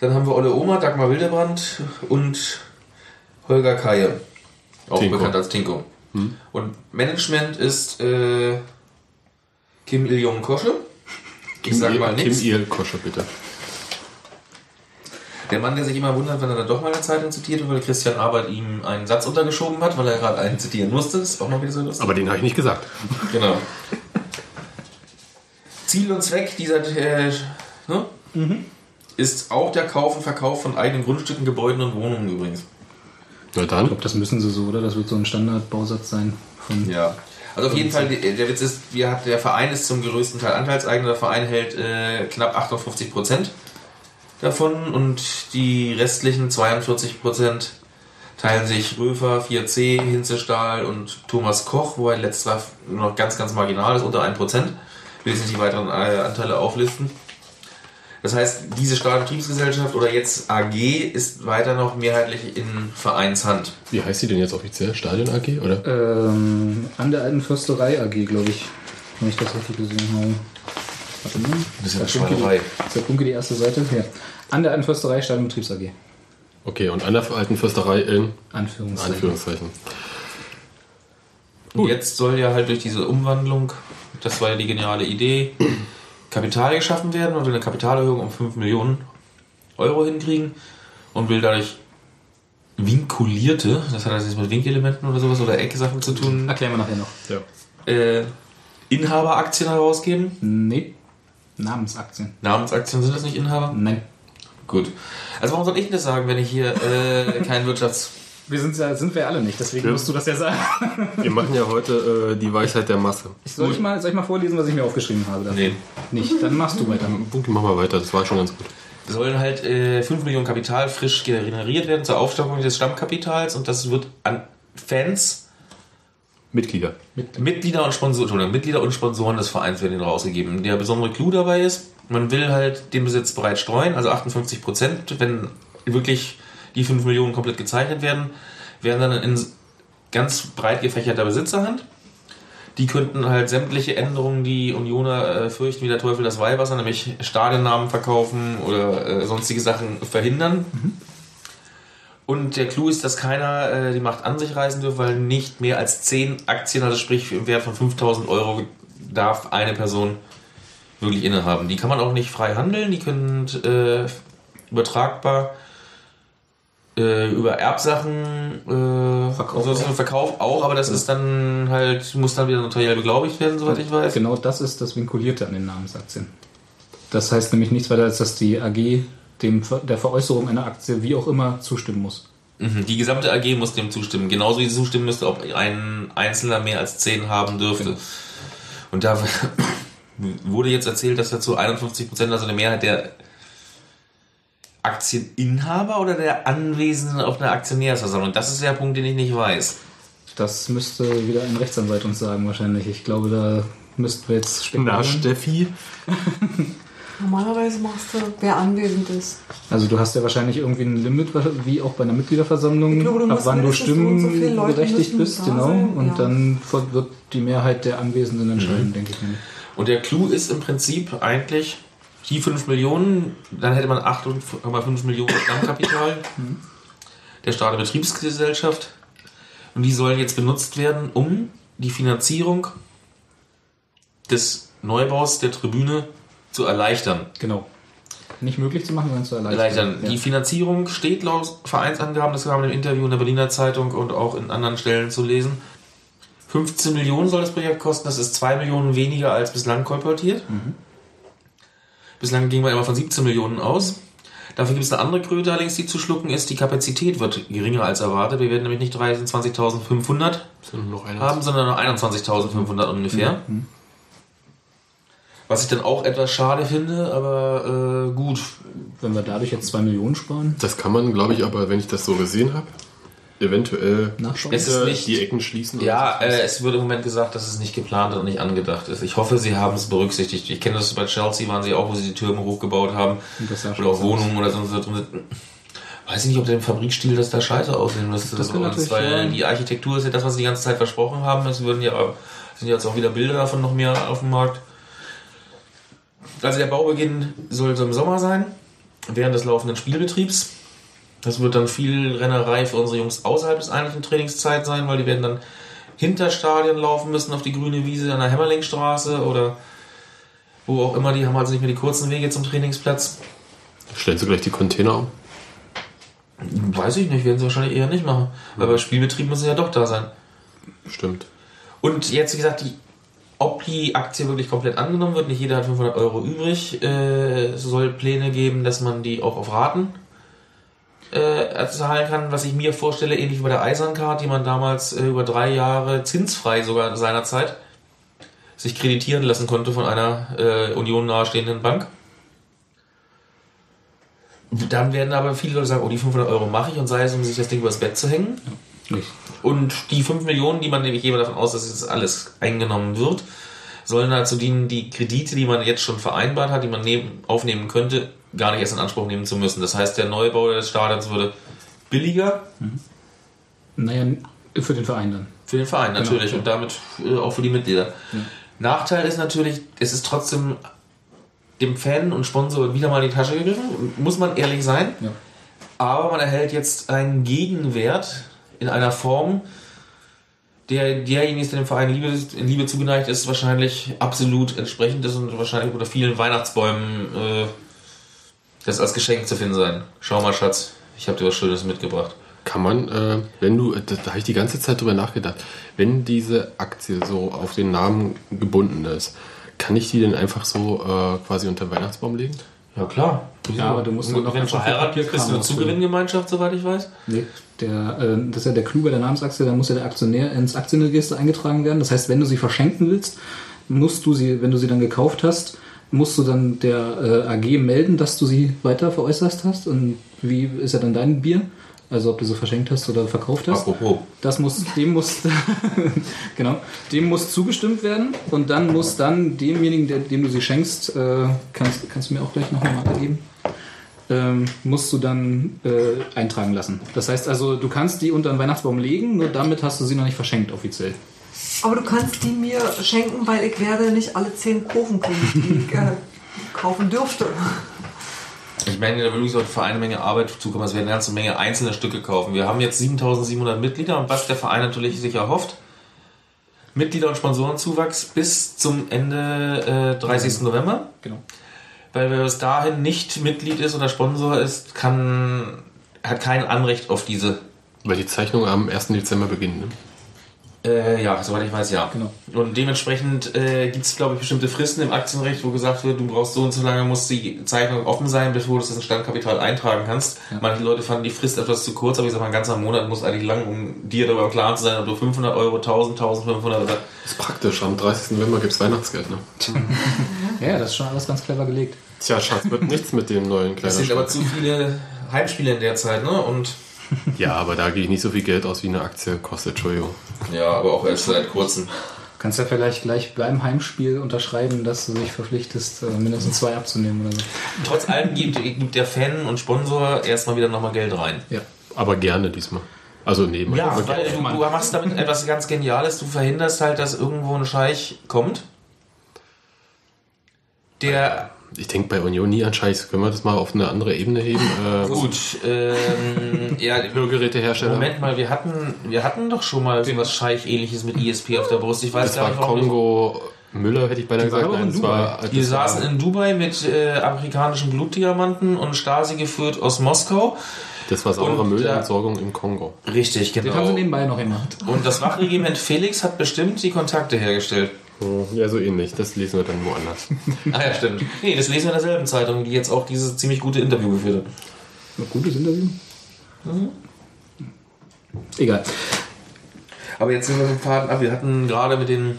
Dann haben wir Olle Oma, Dagmar Wildebrand und Holger Kaye. Auch Tinko. bekannt als Tinko. Und Management ist äh, Kim Il-jong Kosche. Ich sag mal Kim nichts. Il Koscher, bitte. Der Mann, der sich immer wundert, wenn er dann doch mal eine Zeitung zitiert, weil Christian Arbeit ihm einen Satz untergeschoben hat, weil er gerade einen zitieren musste. Das ist auch mal wieder so lustig. Aber den habe ich nicht gesagt. Genau. Ziel und Zweck dieser äh, ne? ist auch der Kauf und Verkauf von eigenen Grundstücken, Gebäuden und Wohnungen übrigens. Na Ich dann. glaube, das müssen sie so, oder? Das wird so ein Standardbausatz sein. Von Ja. Also auf jeden Fall, der Witz ist, wir hat, der Verein ist zum größten Teil Anteilseigner. Der Verein hält äh, knapp 58 Prozent davon und die restlichen 42 Prozent teilen sich Röfer, 4C, Hinzestahl und Thomas Koch, wobei letzterer nur noch ganz, ganz marginal ist, unter 1 Prozent. Ich will jetzt nicht die weiteren äh, Anteile auflisten. Das heißt, diese Stahlbetriebsgesellschaft oder jetzt AG ist weiter noch mehrheitlich in Vereinshand. Wie heißt die denn jetzt offiziell? Stadion AG, oder? ähm, an der alten Försterei AG, glaube ich. Wenn ich das richtig gesehen habe. Warte mal. Das ist ja Schweinerei. die- Ist der Funke die erste Seite? Ja. An der alten Försterei Stadionbetriebs AG. Okay, und an der alten Försterei in Anführungszeichen. Anführungszeichen. Und jetzt soll ja halt durch diese Umwandlung, das war ja die geniale Idee, *clears throat* Kapital geschaffen werden und will eine Kapitalerhöhung um 5 Millionen Euro hinkriegen und will dadurch vinkulierte, das hat also nichts mit Winkelementen oder sowas oder Ecksachen zu tun, Erklären wir nachher noch. Ja. äh, Inhaberaktien herausgeben. Nee. Namensaktien. Namensaktien sind das nicht Inhaber? Nein. Gut. Also warum soll ich denn das sagen, wenn ich hier äh, kein Wirtschafts... Wir sind, ja, sind wir alle nicht, deswegen Ja. musst du das ja sagen. Wir machen ja heute äh, die Weisheit der Masse. Soll ich, mal, soll ich mal vorlesen, was ich mir aufgeschrieben habe? dafür? Nee. Nicht, dann machst du weiter. Punkt, machen wir weiter, das war schon ganz gut. sollen halt äh, 5 Millionen Kapital frisch generiert werden zur Aufstockung des Stammkapitals und das wird an Fans, Mitglieder. Mitglieder und Sponsoren, Mitglieder und Sponsoren des Vereins werden rausgegeben. Der besondere Clou dabei ist, man will halt den Besitz bereit streuen, also 58 Prozent, wenn wirklich die 5 Millionen komplett gezeichnet werden, werden dann in ganz breit gefächerter Besitzerhand. Die könnten halt sämtliche Änderungen, die Unioner äh, fürchten, wie der Teufel das Weihwasser, nämlich Stadionnamen verkaufen oder äh, sonstige Sachen verhindern. Und der Clou ist, dass keiner äh, die Macht an sich reißen dürfe, weil nicht mehr als 10 Aktien, also sprich im Wert von 5000 Euro, darf eine Person wirklich innehaben. Die kann man auch nicht frei handeln, die können äh, übertragbar äh, über Erbsachen äh, Verkauf so ein Verkauf auch, aber das ist dann halt, muss dann wieder notariell beglaubigt werden, soweit ich weiß. Genau das ist das Vinkulierte an den Namensaktien. Das heißt nämlich nichts weiter, als dass die AG dem, der Veräußerung einer Aktie wie auch immer zustimmen muss. Mhm, Die gesamte AG muss dem zustimmen. Genauso wie sie zustimmen müsste, ob ein Einzelner mehr als 10 haben dürfte. Genau. Und da wurde jetzt erzählt, dass dazu 51%, also eine Mehrheit der Aktieninhaber oder der Anwesenden auf einer Aktionärsversammlung. Das ist der Punkt, den ich nicht weiß. Das müsste wieder ein Rechtsanwalt uns sagen wahrscheinlich. Ich glaube, da müssten wir jetzt spekulieren. Na, Steffi. *laughs* Normalerweise machst du, wer anwesend ist. Also du hast ja wahrscheinlich irgendwie ein Limit, wie auch bei einer Mitgliederversammlung, Ich glaube, du ab wann du mindestens so bist, genau. sein, Und ja. dann wird die Mehrheit der Anwesenden entscheiden, denke ich mir. Und der Clou ist im Prinzip eigentlich die 5 Millionen, dann hätte man 8,5 Millionen Stammkapital *laughs* der Staat- Betriebsgesellschaft. Und die sollen jetzt benutzt werden, um die Finanzierung des Neubaus der Tribüne zu erleichtern. Genau. Nicht möglich zu machen, sondern zu erleichtern. erleichtern. Ja. Die Finanzierung steht laut Vereinsangaben, das kam im Interview in der Berliner Zeitung und auch in anderen Stellen zu lesen. 15 Millionen soll das Projekt kosten, das ist 2 Millionen weniger als bislang kolportiert. Bislang ging man immer von 17 Millionen aus. Dafür gibt es eine andere Kröte allerdings, die zu schlucken ist. Die Kapazität wird geringer als erwartet. Wir werden nämlich nicht 23.500 Sind noch einer. haben, sondern nur 21.500 ungefähr. Was ich dann auch etwas schade finde, aber äh, gut. Wenn wir dadurch jetzt 2 Millionen sparen, Das kann man, glaube ich, aber wenn ich das so gesehen habe, eventuell nachschauen. Es ist äh, nicht- die Ecken schließen. oder Ja, so. äh, es wird im Moment gesagt, dass es nicht geplant und nicht angedacht ist. Ich hoffe, sie haben es berücksichtigt. Ich kenne das bei Chelsea, waren sie auch, wo sie die Türme hochgebaut haben. Oder auch. Wohnungen oder sonst was. drin. Weiß ich nicht, ob der im Fabrikstil das da scheiße aussehen müsste. Das kann uns, weil sein. die Architektur ist ja das, was sie die ganze Zeit versprochen haben. Es würden ja, sind jetzt auch wieder Bilder davon noch mehr auf dem Markt. Also der Baubeginn sollte im Sommer sein, während des laufenden Spielbetriebs. Das wird dann viel Rennerei für unsere Jungs außerhalb des eigentlichen Trainingszeit sein, weil die werden dann hinter Stadien laufen müssen auf die grüne Wiese an der Hämmerlingstraße oder wo auch immer. Die haben also nicht mehr die kurzen Wege zum Trainingsplatz. Stellst du gleich die Container um? Weiß ich nicht, werden sie wahrscheinlich eher nicht machen. Weil bei Spielbetrieb müssen sie ja doch da sein. Stimmt. Und jetzt, wie gesagt, die, ob die Aktie wirklich komplett angenommen wird, nicht jeder hat 500 Euro übrig. Äh, es soll Pläne geben, dass man die auch auf Raten äh, zahlen kann, was ich mir vorstelle, ähnlich wie bei der Eiserncard, die man damals äh, über drei Jahre zinsfrei sogar seinerzeit sich kreditieren lassen konnte von einer äh, Union nahestehenden Bank. Dann werden aber viele Leute sagen, oh, die 500 Euro mache ich und sei es, um sich das Ding übers Bett zu hängen. Nicht. Und die 5 Millionen, die man nämlich mal davon aus, dass jetzt alles eingenommen wird, sollen dazu dienen, die Kredite, die man jetzt schon vereinbart hat, die man nehmen, aufnehmen könnte, gar nicht erst in Anspruch nehmen zu müssen. Das heißt, der Neubau des Stadions würde billiger Naja, für den Verein dann. für den Verein natürlich ja. und damit äh, auch für die Mitglieder. Nachteil ist natürlich, es ist trotzdem dem Fan und Sponsor wieder mal in die Tasche gegriffen, muss man ehrlich sein. Ja. Aber man erhält jetzt einen Gegenwert in einer Form, der derjenige, der dem Verein Liebe, in Liebe zugeneigt ist, wahrscheinlich absolut entsprechend ist und wahrscheinlich unter vielen Weihnachtsbäumen äh, das als Geschenk zu finden sein. Schau mal, Schatz, ich habe dir was Schönes mitgebracht. Kann man, äh, wenn du, da, da habe ich die ganze Zeit drüber nachgedacht, wenn diese Aktie so auf den Namen gebunden ist, kann ich die denn einfach so äh, quasi unter den Weihnachtsbaum legen? Ja, klar. Ja, aber du musst Und dann noch wenn du verheiratet bist, kriegst du eine Zugewinngemeinschaft, soweit ich weiß. Nee, der, äh, das ist ja der Clou bei der Namensaktie, da muss ja der Aktionär ins Aktienregister eingetragen werden. Das heißt, wenn du sie verschenken willst, musst du sie, wenn du sie dann gekauft hast, musst du dann der äh, AG melden, dass du sie weiter veräußerst hast. Und wie ist ja dann dein Bier? Also ob du sie verschenkt hast oder verkauft hast. Apropos. Das muss, dem muss, *laughs* genau, dem muss zugestimmt werden und dann muss dann demjenigen, der, dem du sie schenkst, äh, kannst, kannst du mir auch gleich noch eine Marke geben, ähm, musst du dann äh, eintragen lassen. Das heißt also, du kannst die unter den Weihnachtsbaum legen, nur damit hast du sie noch nicht verschenkt offiziell. Aber du kannst die mir schenken, weil ich werde nicht alle zehn Kurven kriegen, die ich äh, kaufen dürfte. Ich meine, da würde uns für eine Menge Arbeit zukommen. Es werden eine ganze Menge einzelne Stücke kaufen. Wir haben jetzt 7700 Mitglieder und was der Verein natürlich sich erhofft, Mitglieder- und Sponsorenzuwachs bis zum Ende äh, 30. November. Genau. Weil wer bis dahin nicht Mitglied ist oder Sponsor ist, kann, hat kein Anrecht auf diese. Weil die Zeichnung am 1. Dezember beginnt, ne? Äh, ja, soweit ich weiß, ja. Genau. Und dementsprechend äh, gibt es, glaube ich, bestimmte Fristen im Aktienrecht, wo gesagt wird, du brauchst so und so lange, muss die Zeichnung offen sein, bevor du das in Standkapital eintragen kannst. Manche Leute fanden die Frist etwas zu kurz, aber ich sage mal, ein ganzer Monat muss eigentlich lang, um dir darüber im Klaren zu sein, ob du 500 Euro, 1000, 1500 oder... Das ist praktisch. Am 30. November gibt es Weihnachtsgeld, ne? *laughs* Ja, das ist schon alles ganz clever gelegt. Tja, Schatz, wird nichts mit dem neuen Es sind aber zu viele Heimspiele in der Zeit, ne? Und *laughs* Ja, aber da gehe ich nicht so viel Geld aus, wie eine Aktie kostet, Entschuldigung. ja, aber auch erst seit kurzem. Kannst ja vielleicht gleich beim Heimspiel unterschreiben, dass du dich verpflichtest, äh, mindestens zwei abzunehmen oder so. Trotz allem gibt, gibt der Fan und Sponsor erstmal wieder nochmal Geld rein. Ja. Aber gerne diesmal. Also nee, Ja, weil du, du machst damit etwas ganz Geniales. Du verhinderst halt, dass irgendwo ein Scheich kommt, der ich denke bei Union nie an Scheiß. Können wir das mal auf eine andere Ebene heben? *laughs* Äh, gut, ähm, ja, *laughs* Hörgerätehersteller. Moment mal, wir hatten, wir hatten doch schon mal sowas Scheich-ähnliches mit ISP auf der Brust. Ich weiß Das gar war nicht, warum das- Kongo Müller, hätte ich beinahe gesagt. Nein, das war, Die das saßen war, in Dubai mit äh, amerikanischen Blutdiamanten und Stasi geführt aus Moskau. das war saubere und, Müllentsorgung im Kongo. Richtig, Den haben sie genau. nebenbei noch gemacht. Und das Wachregiment Felix hat bestimmt die Kontakte hergestellt. Hm, Ja, so ähnlich. Das lesen wir dann woanders. *laughs* Ah ja, stimmt. Nee, das lesen wir in derselben Zeitung, die jetzt auch dieses ziemlich gute Interview geführt hat. Ein gutes Interview. Egal. Aber jetzt sind wir vom Faden ab. Wir hatten gerade mit den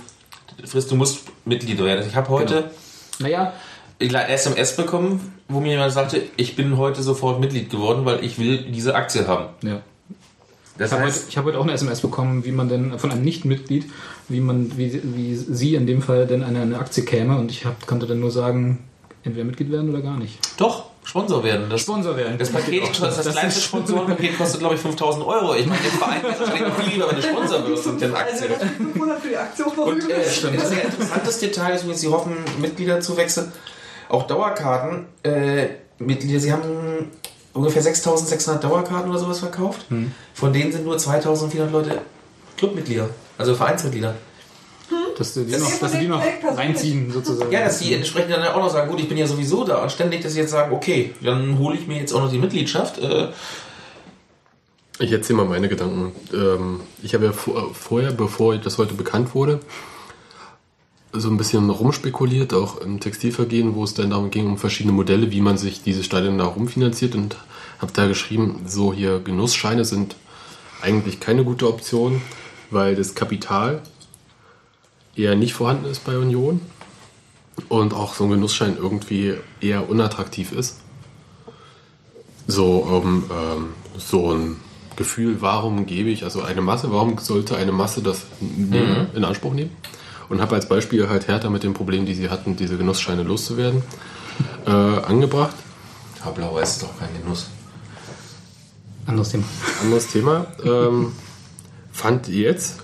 Frist, du musst Mitglied werden. Ich habe heute Naja, eine SMS bekommen, wo mir jemand sagte, ich bin heute sofort Mitglied geworden, weil ich will diese Aktie haben. ja. Das Ich habe heute, hab heute auch eine SMS bekommen, wie man denn von einem Nicht-Mitglied, wie man, wie, wie sie in dem Fall denn eine, eine Aktie käme und ich hab, konnte dann nur sagen, entweder Mitglied werden oder gar nicht. doch, Sponsor werden. Das, Sponsor werden. das Paket, das, das, Das kleinste ist- Sponsorenpaket kostet, glaube ich, 5000 Euro. Ich meine, den Verein ist wahrscheinlich noch viel lieber, wenn du Sponsor wirst und Also Aktien. 500 für die Aktion Und äh, ein sehr interessantes Detail ist, übrigens, sie hoffen Mitgliederzuwächse, auch Dauerkarten, äh, Mitglieder, sie haben ungefähr 6600 Dauerkarten oder sowas verkauft. Von denen sind nur 2400 Leute Clubmitglieder, also Vereinsmitglieder. Dass du die Das noch, dass die noch reinziehen, sozusagen. Ja, dass die entsprechend dann auch noch sagen, gut, ich bin ja sowieso da und ständig, dass sie jetzt sagen, okay, dann hole ich mir jetzt auch noch die Mitgliedschaft. Äh, Ich erzähle mal meine Gedanken. Ähm, ich habe ja vor, vorher, bevor das heute bekannt wurde, so ein bisschen rumspekuliert, auch im Textilvergehen, wo es dann darum ging, um verschiedene Modelle, wie man sich diese Stadien da rumfinanziert und habe da geschrieben, so hier Genussscheine sind eigentlich keine gute Option, weil das Kapital eher nicht vorhanden ist bei Union und auch so ein Genussschein irgendwie eher unattraktiv ist. So, um, ähm, so ein Gefühl, warum gebe ich, also eine Masse, warum sollte eine Masse das nehmen, in Anspruch nehmen? Und habe als Beispiel halt Hertha mit dem Problem, die sie hatten, diese Genussscheine loszuwerden, äh, angebracht. ja, Blau-Weiß ist doch kein Genuss. Anderes Thema. Anderes Thema. Ähm, fand jetzt,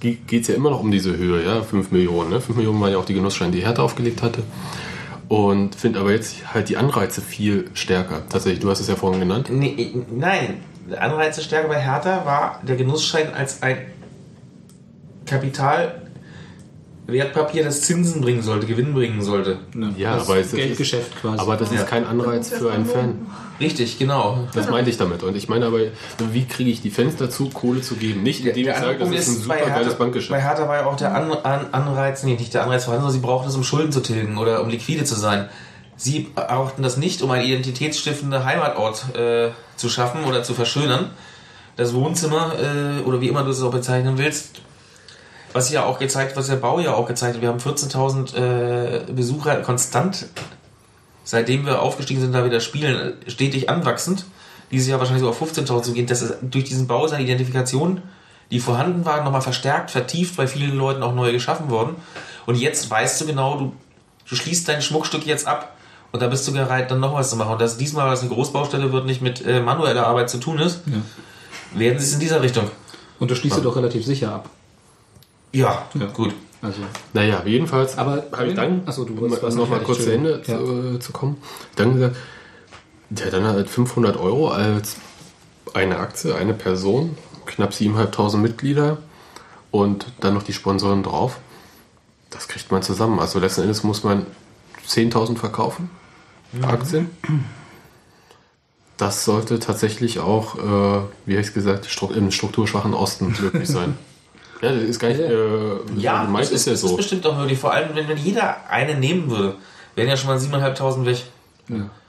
geht es ja immer noch um diese Höhe, ja, 5 Millionen. Ne? 5 Millionen waren ja auch die Genussscheine, die Hertha aufgelegt hatte. Und finde aber jetzt halt die Anreize viel stärker. Tatsächlich, du hast es ja vorhin genannt. Nee, nein, der Anreizestärke bei Hertha war der Genussschein als ein Kapitalwertpapier, das Zinsen bringen sollte, Gewinn bringen sollte. Ja, das aber es ist- Geldgeschäft quasi. Aber das Ja. ist kein Anreiz für einen Fan. Richtig, genau. Das meinte ich damit. Und ich meine aber, wie kriege ich die Fans dazu, Kohle zu geben? Nicht, indem ich sage, das ist ein super bei geiles Hertha, bei Bankgeschäft. Hertha war ja auch der An An Anreiz, nee, nicht der Anreiz vorhanden, sondern sie brauchten es, um Schulden zu tilgen oder um liquide zu sein. Sie brauchten das nicht, um einen identitätsstiftenden Heimatort äh, zu schaffen oder zu verschönern. Das Wohnzimmer äh, oder wie immer du es auch bezeichnen willst, was ja auch gezeigt, was der Bau ja auch gezeigt hat. Wir haben 14.000 äh, Besucher konstant, seitdem wir aufgestiegen sind, da wieder spielen, stetig anwachsend. Dieses Jahr wahrscheinlich so auf 15.000 zu gehen. Das ist durch diesen Bau seine Identifikation, die vorhanden war, nochmal verstärkt, vertieft, bei vielen Leuten auch neu geschaffen worden. Und jetzt weißt du genau, du, du schließt dein Schmuckstück jetzt ab und da bist du bereit, dann noch was zu machen. Und das diesmal, weil es eine Großbaustelle wird, nicht mit äh, manueller Arbeit zu tun ist, werden sie es in dieser Richtung. Und du schließt du doch relativ sicher ab. Ja, Ja. gut. Also, Naja, jedenfalls Aber- habe ich dann, Achso, du um was noch mal kurz zu Ende zu, Entschuldigung. äh, zu kommen, dann gesagt, der dann halt 500 Euro als eine Aktie, eine Person, knapp 7.500 Mitglieder und dann noch die Sponsoren drauf. Das kriegt man zusammen. Also letzten Endes muss man 10.000 verkaufen, Aktien. Das sollte tatsächlich auch, äh, wie habe ich es gesagt, im strukturschwachen Osten möglich sein. *laughs* ja, das ist gar nicht, äh, Ja, meint das ist ja das so. ist bestimmt auch möglich. Vor allem, wenn, wenn jeder eine nehmen würde, wären ja schon mal 7.500 weg.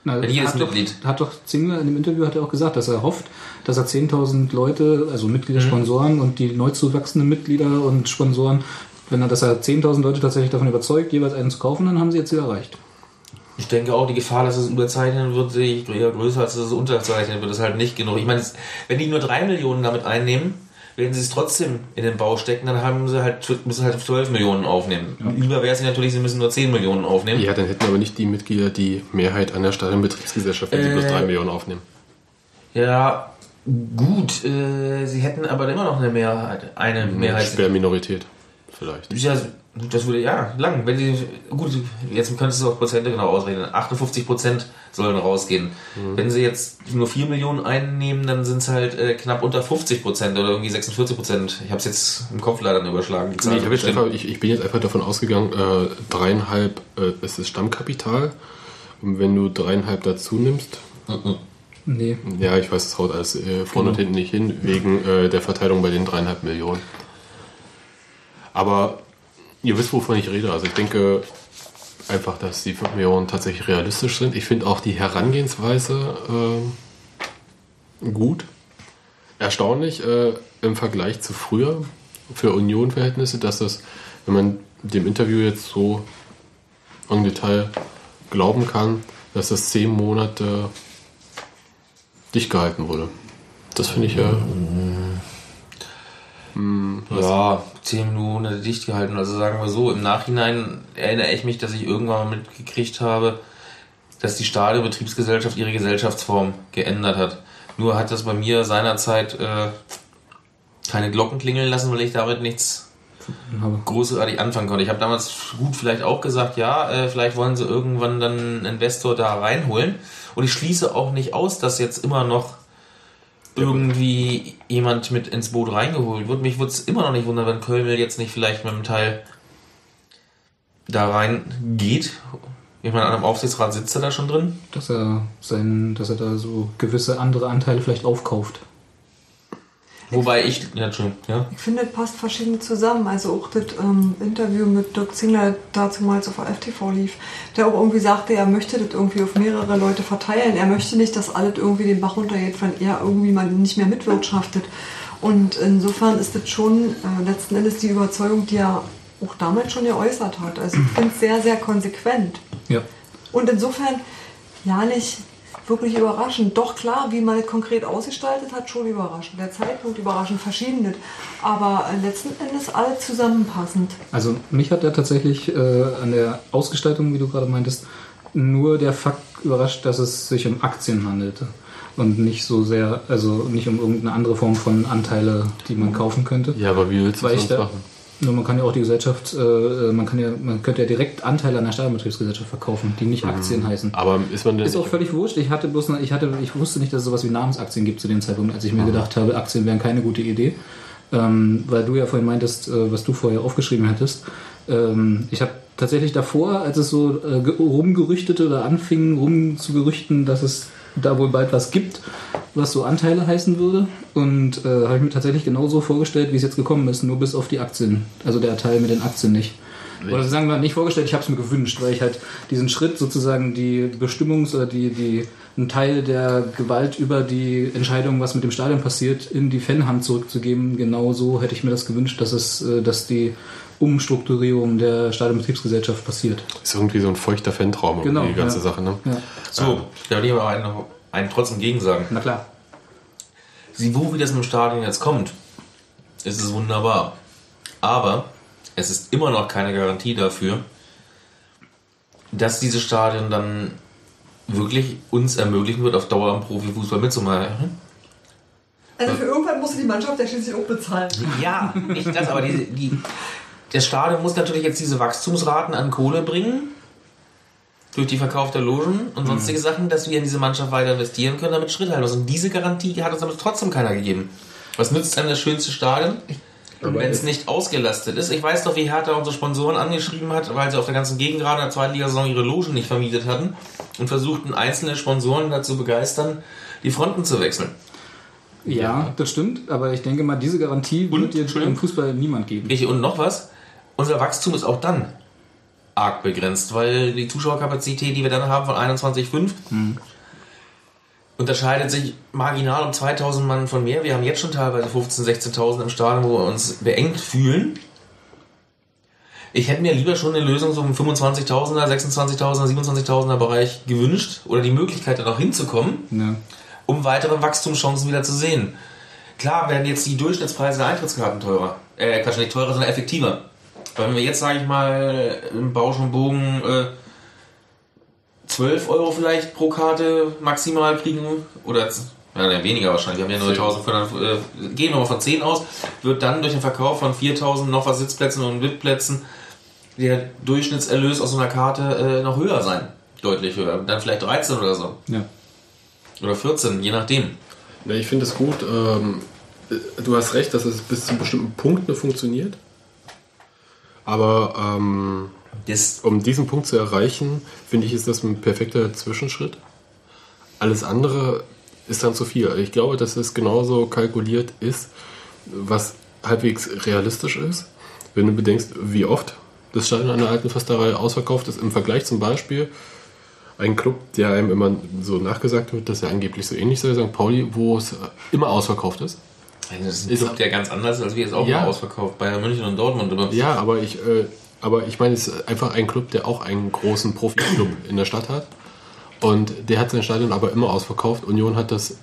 Na, Wenn jedes hat, doch, Mitglied. hat doch Zingler in dem Interview hat er auch gesagt, dass er hofft, dass er 10.000 Leute, also Mitglieder, Sponsoren und die neu zuwachsenden Mitglieder und Sponsoren, wenn er, dass er 10.000 Leute tatsächlich davon überzeugt, jeweils einen zu kaufen, dann haben sie jetzt Ziel erreicht. Ich denke auch, die Gefahr, dass es überzeichnen wird, sehe ich eher größer, als dass es unterzeichnen wird. Das ist halt nicht genug. Ich meine, wenn die nur 3 Millionen damit einnehmen, werden sie es trotzdem in den Bau stecken, dann haben sie halt, müssen halt 12 Millionen aufnehmen. Lieber wäre es natürlich, sie müssen nur 10 Millionen aufnehmen. Ja, dann hätten aber nicht die Mitglieder die Mehrheit an der Stadionbetriebsgesellschaft, wenn sie Äh, bloß 3 Millionen aufnehmen. Ja, gut. Äh, sie hätten aber immer noch eine Mehrheit. Eine Mehrheit. Schwer Minorität, vielleicht. Ja, das würde ja lang. Wenn sie gut, jetzt könntest du auch Prozente genau ausrechnen. 58 Prozent sollen rausgehen. Wenn sie jetzt nur 4 Millionen einnehmen, dann sind es halt äh, knapp unter 50 Prozent oder irgendwie 46 Prozent. Ich habe es jetzt im Kopf leider überschlagen. Die Nee, ich, jetzt einfach, ich, ich bin jetzt einfach davon ausgegangen, äh, dreieinhalb äh, ist das Stammkapital. Und wenn du dreieinhalb dazu nimmst, Nee. ja, ich weiß, das haut alles äh, vorne und hinten nicht hin, wegen äh, der Verteilung bei den dreieinhalb Millionen. Aber ihr wisst, wovon ich rede. Also ich denke einfach, dass die 5 Millionen tatsächlich realistisch sind. Ich finde auch die Herangehensweise äh, gut. Erstaunlich äh, im Vergleich zu früher für Union-Verhältnisse, dass das, wenn man dem Interview jetzt so im Detail glauben kann, dass das zehn Monate dicht gehalten wurde. Das finde ich ja. Ja, 10 Minuten dicht gehalten. Also sagen wir so, im Nachhinein erinnere ich mich, dass ich irgendwann mal mitgekriegt habe, dass die Stadionbetriebsgesellschaft ihre Gesellschaftsform geändert hat. Nur hat das bei mir seinerzeit äh, keine Glocken klingeln lassen, weil ich damit nichts habe. großartig anfangen konnte. Ich habe damals gut vielleicht auch gesagt, ja, äh, vielleicht wollen sie irgendwann dann einen Investor da reinholen. Und ich schließe auch nicht aus, dass jetzt immer noch irgendwie jemand mit ins Boot reingeholt wird. Mich würde es immer noch nicht wundern, wenn Köln jetzt nicht vielleicht mit einem Teil da reingeht. Ich meine, an einem Aufsichtsrat sitzt er da schon drin. Dass er sein, dass er da so gewisse andere Anteile vielleicht aufkauft. Wobei ich, ja, ja. Ich finde, das passt verschieden zusammen. Also auch das ähm, Interview mit Dirk Zingler dazu mal auf FTV lief, der auch irgendwie sagte, er möchte das irgendwie auf mehrere Leute verteilen. Er möchte nicht, dass alles irgendwie den Bach runtergeht, wenn er irgendwie mal nicht mehr mitwirtschaftet. Und insofern ist das schon äh, letzten Endes die Überzeugung, die er auch damals schon geäußert hat. Also ich finde es sehr, sehr konsequent. Ja. Und insofern ja nicht wirklich überraschend. Doch klar, wie man es konkret ausgestaltet hat, schon überraschend. Der Zeitpunkt überraschend, verschiedenes. Aber letzten Endes alle zusammenpassend. Also mich hat er tatsächlich äh, an der Ausgestaltung, wie du gerade meintest, nur der Fakt überrascht, dass es sich um Aktien handelte. Und nicht so sehr, also nicht um irgendeine andere Form von Anteile, die man kaufen könnte. Ja, aber wie willst du das ich sonst da, machen? Nur man kann ja auch die Gesellschaft, äh, man kann ja, man könnte ja direkt Anteile an der Stadionbetriebsgesellschaft verkaufen, die nicht Aktien heißen. Aber ist man denn Ist auch völlig wurscht. Ich hatte bloß, ich hatte, ich wusste nicht, dass es sowas wie Namensaktien gibt zu dem Zeitpunkt, als ich mir gedacht habe, Aktien wären keine gute Idee. Ähm, weil du ja vorhin meintest, äh, was du vorher aufgeschrieben hättest. Ähm, ich habe tatsächlich davor, als es so äh, ge- rumgerüchtete oder anfing rumzugerüchten, dass es da wohl bald was gibt, was so Anteile heißen würde. Und äh, habe ich mir tatsächlich genauso vorgestellt, wie es jetzt gekommen ist, nur bis auf die Aktien. Also der Teil mit den Aktien nicht. Oder sagen wir nicht vorgestellt, ich habe es mir gewünscht, weil ich halt diesen Schritt sozusagen die Bestimmungs- oder die, die einen Teil der Gewalt über die Entscheidung, was mit dem Stadion passiert, in die Fanhand zurückzugeben. Genau so hätte ich mir das gewünscht, dass es, äh, dass die Umstrukturierung der Stadionbetriebsgesellschaft passiert. Ist irgendwie so ein feuchter Fantraum, Genau, die ganze ja. Sache, ne? Ja, So, da will ich aber einen, einen trotzdem gegen sagen. na klar. Sie, wo wie das mit dem Stadion jetzt kommt, ist es wunderbar. Aber es ist immer noch keine Garantie dafür, dass dieses Stadion dann wirklich uns ermöglichen wird, auf Dauer im Profifußball mitzumachen. Also für irgendwann musste die Mannschaft ja schließlich auch bezahlen. Ja, nicht das, aber die, die, das Stadion muss natürlich jetzt diese Wachstumsraten an Kohle bringen. Durch die Verkauf der Logen und sonstige Sachen, dass wir in diese Mannschaft weiter investieren können, damit Schritt halten. Und diese Garantie hat uns aber trotzdem keiner gegeben. Was nützt einem das schönste Stadion, wenn es nicht ausgelastet ist? Ich weiß doch, wie Hertha unsere Sponsoren angeschrieben hat, weil sie auf der ganzen Gegend gerade in der zweiten Liga-Saison ihre Logen nicht vermietet hatten und versuchten, einzelne Sponsoren dazu begeistern, die Fronten zu wechseln. Ja, das stimmt, aber ich denke mal, diese Garantie Und, wird dir im Fußball niemand geben. Richtig, und noch was? Unser Wachstum ist auch dann arg begrenzt, weil die Zuschauerkapazität, die wir dann haben von 21,5, unterscheidet sich marginal um 2000 Mann von mehr. Wir haben jetzt schon teilweise 15.000, 16.000 im Stadion, wo wir uns beengt fühlen. Ich hätte mir lieber schon eine Lösung so im 25.000er, 26.000er, 27.000er Bereich gewünscht oder die Möglichkeit da noch hinzukommen Ja. um weitere Wachstumschancen wieder zu sehen. Klar werden jetzt die Durchschnittspreise der Eintrittskarten teurer. Äh, Quatsch, nicht teurer, sondern effektiver. Weil wenn wir jetzt, sage ich mal, im Bausch und Bogen äh, 12 Euro vielleicht pro Karte maximal kriegen, oder ja, weniger wahrscheinlich, wir haben ja nur 1500, äh, gehen wir mal von 10 aus, wird dann durch den Verkauf von 4000 noch was Sitzplätzen und VIP-Plätzen der Durchschnittserlös aus so einer Karte äh, noch höher sein. Deutlich höher. Dann vielleicht 13 oder so. ja. Oder 14, je nachdem. Ja, ich finde es gut. Ähm, du hast recht, dass es bis zu einem bestimmten Punkt nur funktioniert. Aber ähm, Das, um diesen Punkt zu erreichen, finde ich, ist das ein perfekter Zwischenschritt. Alles andere ist dann zu viel. Ich glaube, dass es genauso kalkuliert ist, was halbwegs realistisch ist. Wenn du bedenkst, wie oft das Stadion an der alten Försterei ausverkauft ist, im Vergleich zum Beispiel ein Club, der einem immer so nachgesagt wird, dass er angeblich so ähnlich sei, St. Pauli, wo es immer ausverkauft ist. Das ist Club, der ganz anders als wir jetzt auch Ja. mal ausverkauft. Bayern München und Dortmund. Aber Ja, aber ich, äh, aber ich meine, es ist einfach ein Club, der auch einen großen Profi-Club *clears throat* in der Stadt hat. Und der hat sein Stadion aber immer ausverkauft. Union hat das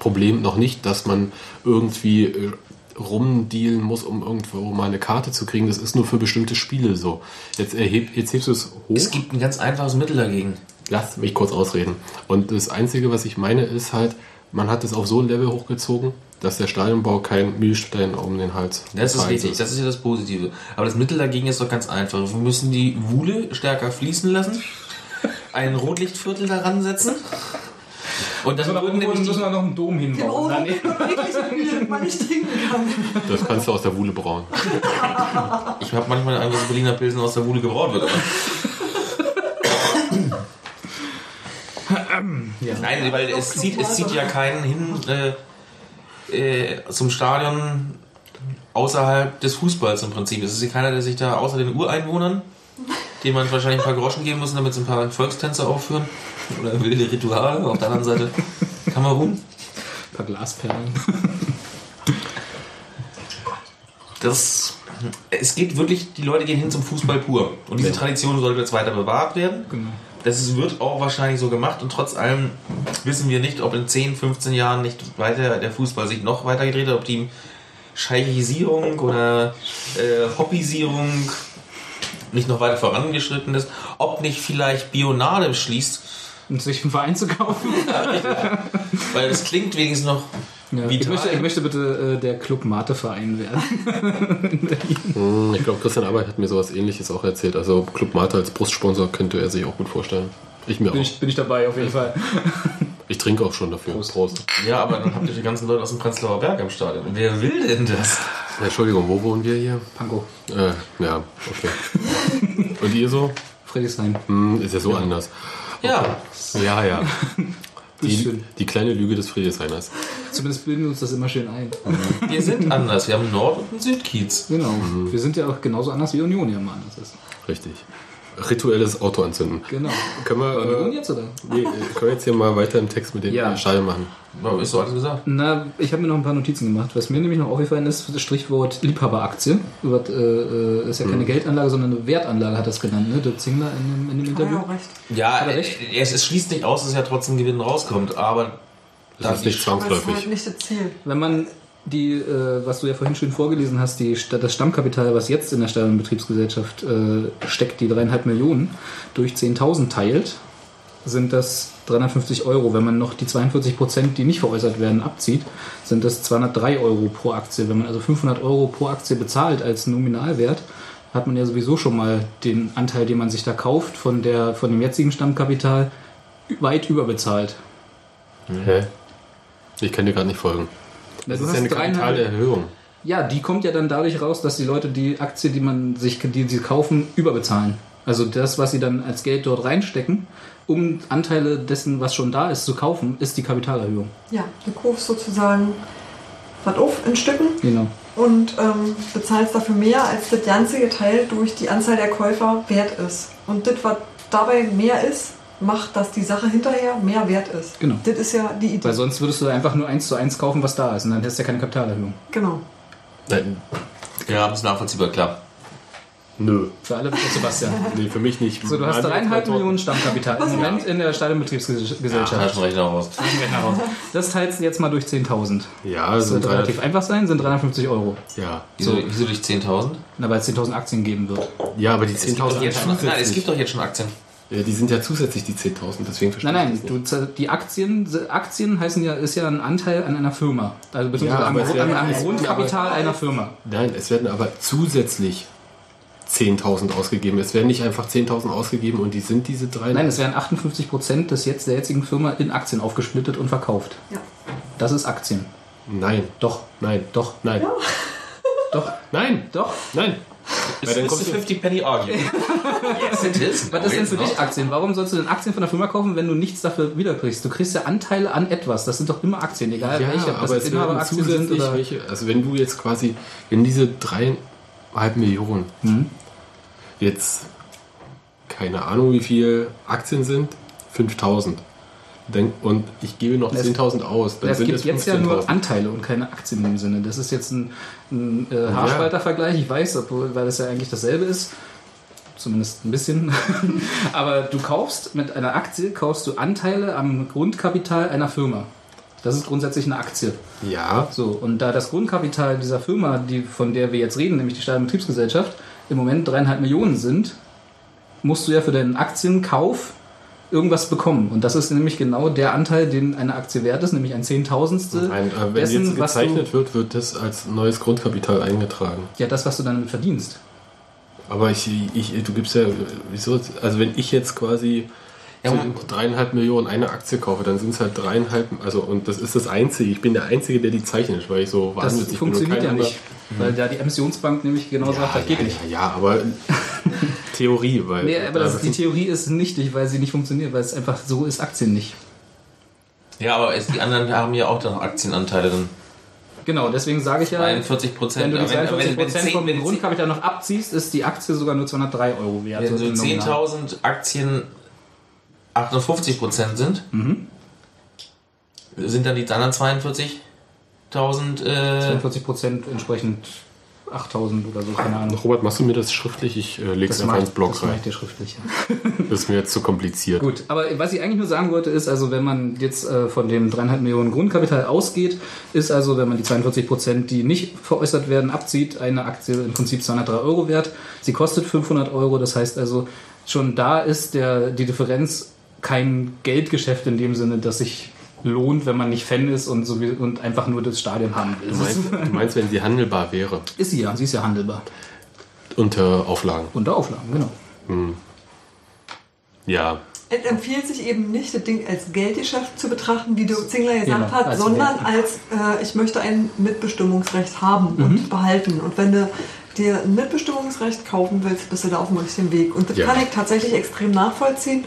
Problem noch nicht, dass man irgendwie äh, rumdealen muss, um irgendwo mal eine Karte zu kriegen. Das ist nur für bestimmte Spiele so. Jetzt, erheb, jetzt hebst du es hoch. es gibt ein ganz einfaches Mittel dagegen. Lass mich kurz ausreden. Und das Einzige, was ich meine, ist halt, man hat es auf so ein Level hochgezogen, dass der Stadionbau kein Mühlstein um den Hals Das ist richtig, das ist ja das Positive. Aber das Mittel dagegen ist doch ganz einfach. Wir müssen die Wuhle stärker fließen lassen, ein Rotlichtviertel daran setzen. Und dann würden nämlich müssen wir noch einen Dom Genau, hinbauen. Dann- Bier, das man nicht trinken kann. Das kannst du aus der Wuhle brauen. *laughs* Ich habe manchmal Angst, dass Berliner Pilsen aus der Wuhle gebraut wird. Aber Nein, weil es zieht, es zieht ja keinen hin äh, äh, zum Stadion außerhalb des Fußballs im Prinzip. Es ist ja keiner, der sich da außer den Ureinwohnern, denen man wahrscheinlich ein paar Groschen geben muss, damit sie ein paar Volkstänze aufführen oder wilde Rituale. Auf der anderen Seite Kamerun. Ein paar Glasperlen. Das, es geht wirklich, die Leute gehen hin zum Fußball pur. Und diese Tradition sollte jetzt weiter bewahrt werden. Genau. Das wird auch wahrscheinlich so gemacht und trotz allem wissen wir nicht, ob in 10, 15 Jahren nicht weiter der Fußball sich noch weiter gedreht hat, ob die Scheichisierung oder äh, Hobbysierung nicht noch weiter vorangeschritten ist, ob nicht vielleicht Bionade beschließt, Und sich einen Verein zu kaufen. weil das klingt wenigstens noch Ja, ich, möchte, ich möchte bitte äh, der Club Mate-Verein werden. *laughs* Hm, Ich glaube, Christian Arbeit hat mir sowas ähnliches auch erzählt. Also Club Mate als Brustsponsor könnte er sich auch gut vorstellen. Ich mir Bin auch. ich, bin ich dabei, auf jeden Fall. *laughs* Ich trinke auch schon dafür. Prost. Ja, aber dann habt ihr die ganzen Leute aus dem Prenzlauer Berg am Stadion. Wer will denn das? Ja, Entschuldigung, wo wohnen wir hier? Pankow. Äh, ja, okay. *laughs* Und ihr so? Friedrichshain. Hm, ist ja so anders. Ja, Ja, ja. Ist Die, die kleine Lüge des Friedrichshainers. Zumindest bilden wir uns das immer schön ein. wir sind anders. Wir haben einen Nord- und einen Südkiez. Genau. Wir sind ja auch genauso anders wie Union ja mal anders ist. Richtig. Rituelles Auto anzünden. Genau. Können wir, Union äh, jetzt, oder? nee, können wir jetzt hier mal weiter im Text mit dem Ja. ja. Schall machen? Ja, ist so alles gesagt. Na, ich habe mir noch ein paar Notizen gemacht. Was mir nämlich noch aufgefallen ist, das Strichwort Liebhaberaktie. Über, äh, äh, ist ja keine Geldanlage, sondern eine Wertanlage, hat das genannt, ne? Dirk Zingler in dem, in dem Interview. er auch recht. Ja, Hat er äh, recht? es, es schließt nicht aus, dass ja trotzdem Gewinn rauskommt, aber Das ist nicht Aber es ist zwangsläufig. halt nicht das Ziel. Wenn man die, äh, was du ja vorhin schön vorgelesen hast, die, das Stammkapital, was jetzt in der Stadionbetriebsgesellschaft äh, steckt, die dreieinhalb Millionen, durch 10.000 teilt, sind das 350 Euro. Wenn man noch die 42 Prozent, die nicht veräußert werden, abzieht, sind das 203 Euro pro Aktie. Wenn man also 500 Euro pro Aktie bezahlt als Nominalwert, hat man ja sowieso schon mal den Anteil, den man sich da kauft, von, der, von dem jetzigen Stammkapital weit überbezahlt. Hä? Ich kann dir gerade nicht folgen. Ja, Das du ist ja eine dreieinhalb- Kapitalerhöhung. Ja, die kommt ja dann dadurch raus, dass die Leute die Aktie, die man sich, die sie kaufen, überbezahlen. Also das, was sie dann als Geld dort reinstecken, um Anteile dessen, was schon da ist, zu kaufen, ist die Kapitalerhöhung. Ja, du kaufst sozusagen was auf in Stücken Genau. und ähm, bezahlst dafür mehr, als das ganze Teil durch die Anzahl der Käufer wert ist. Und das, was dabei mehr ist, macht, dass die Sache hinterher mehr wert ist. Genau. Das ist ja die Idee. Weil sonst würdest du einfach nur eins zu eins kaufen, was da ist. Und dann hättest du ja keine Kapitalerhöhung. Genau. Nein, ja, ist nachvollziehbar, klar. nö. Für alle auf Sebastian. *laughs* Nee, für mich nicht. So, du hast dreieinhalb Millionen Stammkapital im Moment in der Ja, Stadionbetriebsgesellschaft. Taschenrechner raus. Das teilst du jetzt mal durch 10.000. Ja, Das wird relativ einfach sein, sind 350 Euro. ja. Wieso, wieso durch 10.000? Na, weil es 10.000 Aktien geben wird. ja, aber die Es gibt 10.000 doch jetzt schon- Nein, es gibt doch jetzt schon Aktien. Ja, die sind ja zusätzlich die 10.000, deswegen verstehe Nein, ich nein, das du, nicht. z- die Aktien, Aktien heißen ja, ist ja ein Anteil an einer Firma. Also beziehungsweise Ja, am, werden- am, Grundkapital aber- einer Firma. Nein, es werden aber zusätzlich 10.000 ausgegeben. Es werden nicht einfach 10.000 ausgegeben und die sind diese drei. Nein, es werden 58 Prozent des jetzt, der jetzigen Firma in Aktien aufgesplittet und verkauft. Ja. Das ist Aktien. Nein, Doch, nein, doch, nein, doch, nein, doch. nein. It's kommt a 50 Penny Argument. yes, it is. Was ist denn für dich it's. Aktien? Warum sollst du denn Aktien von der Firma kaufen, wenn du nichts dafür wiederkriegst? Du kriegst ja Anteile an etwas. Das sind doch immer Aktien, egal ja, welche. Ob aber das es werden Inhaberaktien sind oder... welche. Also wenn du jetzt quasi, wenn diese dreieinhalb Millionen Mhm. jetzt keine Ahnung wie viel Aktien sind, 5.000. Und ich gebe noch Es- 10.000 aus. Dann Es sind gibt es jetzt ja nur 15.000. Anteile und keine Aktien im Sinne. Das ist jetzt ein, ein äh, Haarspaltervergleich, ich weiß, obwohl, weil das ja eigentlich dasselbe ist. Zumindest ein bisschen. *laughs* Aber du kaufst mit einer Aktie, kaufst du Anteile am Grundkapital einer Firma. Das ist grundsätzlich eine Aktie. Ja, So, und da das Grundkapital dieser Firma, die, von der wir jetzt reden, nämlich die Stadionbetriebsgesellschaft, im Moment dreieinhalb Millionen sind, musst du ja für deinen Aktienkauf irgendwas bekommen. Und das ist nämlich genau der Anteil, den eine Aktie wert ist, nämlich ein Zehntausendstel Nein, äh, wenn dessen, jetzt was du, gezeichnet wird, wird das als neues Grundkapital eingetragen. ja, das, was du dann verdienst. Aber ich, ich, du gibst ja, wieso, also wenn ich jetzt quasi Ja, dreieinhalb Millionen eine Aktie kaufe, dann sind es halt dreieinhalb, also und das ist das Einzige, ich bin der Einzige, der die zeichnet, weil ich so Das bin. und funktioniert ja nicht, weil da die Emissionsbank nämlich genau sagt, Ja, das geht ja, nicht. ja, ja, aber *laughs* Theorie, weil. Nee, aber das, da die Theorie ist nichtig, weil sie nicht funktioniert, weil es einfach so ist Aktien nicht. Ja, aber es, die anderen haben ja auch noch Aktienanteile drin. Genau, deswegen sage ich ja, 41 wenn Prozent. du die 42 Prozent vom wenn, Grundkapital noch abziehst, ist die Aktie sogar nur 203 Euro wert. wenn so im Nominal. 10.000 Aktien 58 Prozent sind, Mhm. sind dann die anderen 42.000 äh, 42 Prozent entsprechend 8000 oder so, keine Ahnung. Robert, machst du mir das schriftlich? Ich äh, leg's einfach mach ins Blog das rein. ich dir schriftlich. Ja. *laughs* Das ist mir jetzt zu kompliziert. Gut, aber was ich eigentlich nur sagen wollte, ist also, wenn man jetzt äh, von dem 3,5 Millionen Grundkapital ausgeht, ist also, wenn man die 42 Prozent, die nicht veräußert werden, abzieht, eine Aktie im Prinzip 203 Euro wert. Sie kostet 500 Euro, das heißt also, schon da ist der, die Differenz kein Geldgeschäft in dem Sinne, dass sich lohnt, wenn man nicht Fan ist und, so wie, und einfach nur das Stadion haben will. Du meinst, *laughs* du meinst, wenn sie handelbar wäre, Ist sie ja, sie ist ja handelbar. unter Auflagen. Unter Auflagen, genau. Ja, Es empfiehlt sich eben nicht, das Ding als Geldgeschäft zu betrachten, wie Dirk Zingler gesagt Genau, hat, als sondern Geld. als äh, ich möchte ein Mitbestimmungsrecht haben und behalten. Und wenn du dir ein Mitbestimmungsrecht kaufen willst, bist du da auf dem richtigen Weg. Und das Ja. kann ich tatsächlich extrem nachvollziehen.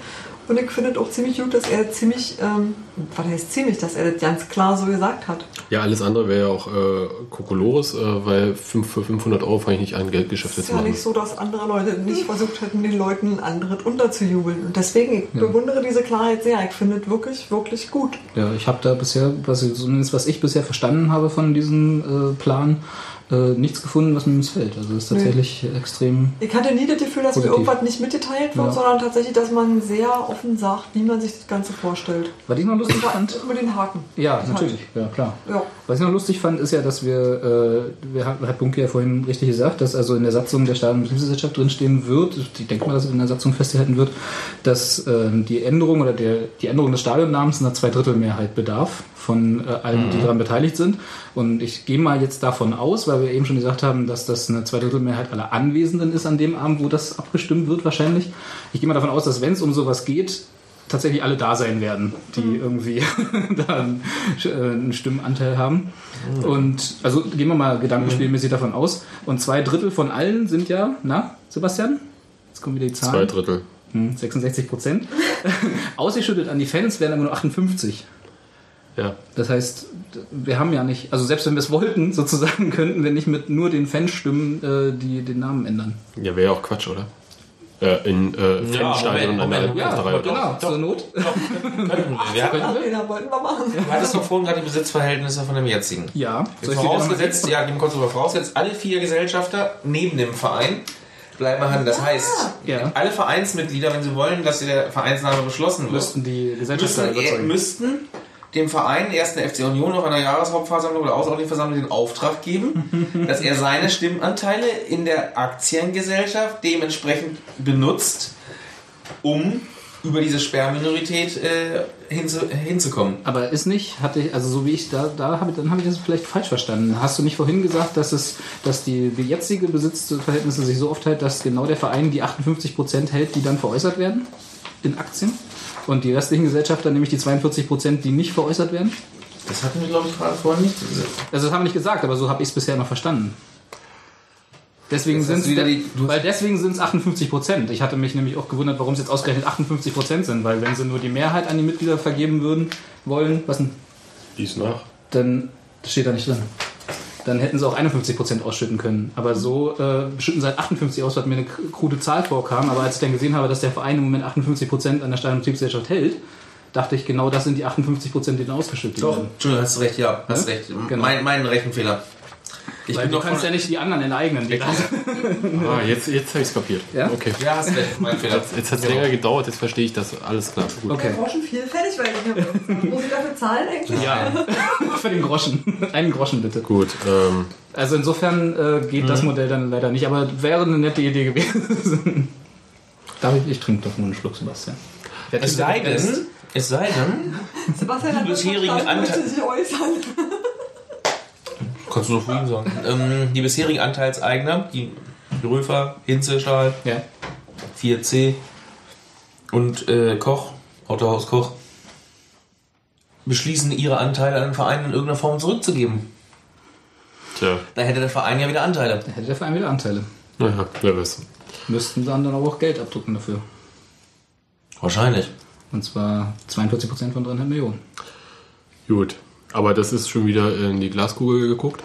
Und ich finde es auch ziemlich gut, dass er ziemlich, ähm, was heißt ziemlich, dass er das ganz klar so gesagt hat. ja, alles andere wäre ja auch äh, Kokolores, äh, weil fünf, für 500 Euro fange ich nicht an, Geldgeschäfte Es zu ist ja machen. nicht so, dass andere Leute nicht *laughs* versucht hätten, den Leuten anderes unterzujubeln. Und deswegen, ich bewundere diese Klarheit sehr. Ich finde es wirklich, wirklich gut. Ja, ich habe da bisher, was ich, zumindest was ich bisher verstanden habe von diesem äh, Plan, äh, nichts gefunden, was mir missfällt. Also es ist tatsächlich extrem. Ich hatte nie das Gefühl, dass mir irgendwas nicht mitgeteilt wird, Ja. sondern tatsächlich, dass man sehr offen sagt, wie man sich das Ganze vorstellt. Was ich noch lustig fand. über den Haken. Ja, natürlich, ja klar. Ja. Was ich noch lustig fand, ist ja, dass wir, äh, wir hat, hat Bunke ja vorhin richtig gesagt, dass also in der Satzung der Staat- und Betriebsgesellschaft drinstehen wird, ich denke mal, dass es in der Satzung festgehalten wird, dass äh, die Änderung oder der, die Änderung des Stadionnamens einer Zweidrittelmehrheit bedarf von äh, allen, die daran beteiligt sind. Und ich gehe mal jetzt davon aus, weil wir eben schon gesagt haben, dass das eine Zweidrittelmehrheit aller Anwesenden ist an dem Abend, wo das abgestimmt wird wahrscheinlich. Ich gehe mal davon aus, dass wenn es um sowas geht, tatsächlich alle da sein werden, die irgendwie *laughs* da einen, äh, einen Stimmenanteil haben. Und also gehen wir mal gedankenspielmäßig davon aus. Und zwei Drittel von allen sind ja, na, Sebastian? Jetzt kommen wieder die Zwei Zahlen. Drittel. Hm, 66 Prozent. *laughs* Ausgeschüttet an die Fans werden aber nur 58. Ja. Das heißt, wir haben ja nicht, also selbst wenn wir es wollten, *laughs* sozusagen, könnten wir nicht mit nur den Fanstimmen äh, die, den Namen ändern. Ja, wäre ja auch Quatsch, oder? Äh, in äh, Fanstadion Moment, an der. Ja, Alpenreihe. genau, zur Not. könnten *laughs* wir. Wir Ja, den wollten wir machen. du hattest doch vorhin gerade die Besitzverhältnisse von dem jetzigen. Ja, Vorausgesetzt, ja, geben kurz über vorausgesetzt, alle vier Gesellschafter neben dem Verein bleiben erhalten. Das heißt, Ja. alle Vereinsmitglieder, wenn sie wollen, dass der Vereinsname beschlossen wird, müssten die Gesellschafter müssen, überzeugen. müssten dem Verein erst eine FC Union auf einer Jahreshauptversammlung oder außerordentlichen Versammlung den Auftrag geben, *laughs* dass er seine Stimmanteile in der Aktiengesellschaft dementsprechend benutzt, um über diese Sperrminorität äh, hinzu, hinzukommen. Aber ist nicht, hatte ich, also so wie ich da, da habe, dann habe ich das vielleicht falsch verstanden. Hast du nicht vorhin gesagt, dass es, dass die, die jetzige Besitzverhältnisse sich so aufteilt, dass genau der Verein die 58 Prozent hält, die dann veräußert werden in Aktien? Und die restlichen Gesellschafter, nämlich die 42 Prozent, die nicht veräußert werden? Das hatten wir, glaube ich, gerade vorhin nicht. Also das haben wir nicht gesagt, aber so habe ich es bisher noch verstanden. Deswegen sind wieder die- du- weil deswegen sind es 58 Prozent. Ich hatte mich nämlich auch gewundert, warum es jetzt ausgerechnet 58 Prozent sind, weil wenn sie nur die Mehrheit an die Mitglieder vergeben würden wollen, was denn? Dies nach. dann das steht da nicht drin. Dann hätten sie auch 51% ausschütten können. Aber so äh, schütten sie halt 58 aus, was mir eine krude Zahl vorkam. Aber als ich dann gesehen habe, dass der Verein im Moment 58% an der Stein- und Betriebsgesellschaft hält, dachte ich, genau das sind die 58%, die dann ausgeschüttet Doch, werden. Entschuldigung, hast recht, ja, hast Ja? recht. Genau. Mein, mein Rechenfehler. Ich Weil bin du kannst ja nicht die anderen enteignen. Die *laughs* Ah, jetzt, jetzt habe ich es kapiert. Ja? Okay. Ja, hast recht, mein Fehler. Jetzt, jetzt hat es länger gedauert, jetzt verstehe ich das. Alles klar. Gut. Okay. Groschen vielfältig, weil ich habe, *laughs* muss ich dafür zahlen eigentlich? Ja, *laughs* für den Groschen. Einen Groschen bitte. Gut. Ähm, Also insofern äh, geht das Modell dann leider nicht, aber wäre eine nette Idee gewesen. Darf ich, ich trinke doch nur einen Schluck, Sebastian. Es sei denn, es sei denn, Sebastian hat Die bisherigen verstanden, Anteil- möchte sich äußern. Kannst du doch vorhin sagen, ähm, die bisherigen Anteilseigner, die Röfer, Hinze, Stahl, Ja. 4C und äh, Koch, Autohaus Koch, beschließen, ihre Anteile an den Verein in irgendeiner Form zurückzugeben. Tja, Da hätte der Verein ja wieder Anteile. Da hätte der Verein wieder Anteile. naja, wer weiß. Müssten dann dann aber auch Geld abdrucken dafür. Wahrscheinlich. Und zwar 42% von 300 Millionen. Gut. Aber das ist schon wieder in die Glaskugel geguckt?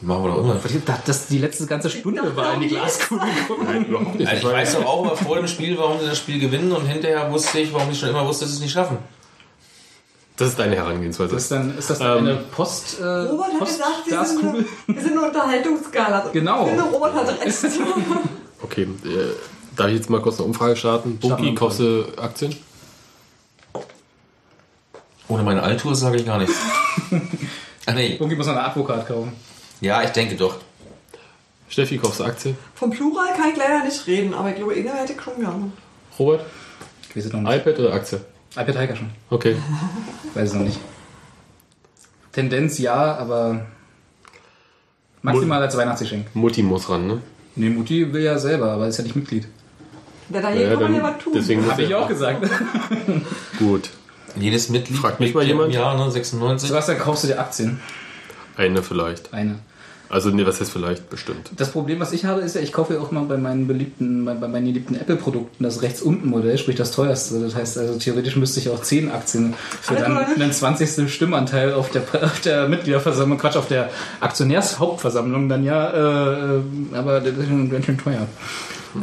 Machen wir doch immer. Das, das die letzte ganze Stunde war in die Glaskugel *laughs* geguckt. Nein, überhaupt nicht. Also ich weiß doch auch immer vor dem Spiel, warum sie das Spiel gewinnen und hinterher wusste ich, warum ich schon immer wusste, dass sie es nicht schaffen. Das ist deine Herangehensweise. Das ist, dann, ist das dann Ähm, eine Post, äh, Robert hat Post gesagt, wir sind, eine, wir sind eine Unterhaltungsskala. Genau. Ich finde, Robert hat recht. *laughs* Okay, äh, darf ich jetzt mal kurz eine Umfrage starten? Start Bunky, kaufst du Aktien? Ohne meine Altour sage ich gar nichts. *laughs* ah, nee. Irgendwie muss man einen Advokat kaufen. Ja, ich denke doch. Steffi, kaufst du Aktien? Vom Plural kann ich leider nicht reden, aber ich glaube, Inge hätte schon gerne. Robert? Ich weiß es noch nicht. iPad oder Aktie? iPad Tiger schon. Okay. *laughs* Weiß es noch nicht. Tendenz ja, aber maximal als Weihnachtsgeschenk. Mutti muss ran, ne? Nee, Mutti will ja selber, aber ist ja nicht Mitglied. Ja, da hier Ja, kann man ja dann- was tun. deswegen muss Habe ich er- auch gesagt. *laughs* Gut. Jedes Mitglied Fragt mich mal ja jemand? Im Jahr, ne, 96. Sebastian, kaufst du dir Aktien? Eine vielleicht. Eine. Also, nee, was heißt vielleicht? Bestimmt. Das Problem, was ich habe, ist ja, ich kaufe ja auch mal bei meinen beliebten, bei, bei meinen geliebten Apple-Produkten das rechts unten Modell, sprich das teuerste. Das heißt also, theoretisch müsste ich auch 10 Aktien für dann einen 20. Stimmanteil auf der, *laughs* auf der Mitgliederversammlung, Quatsch, auf der Aktionärshauptversammlung dann ja, äh, äh, aber das ist schon ganz schön teuer.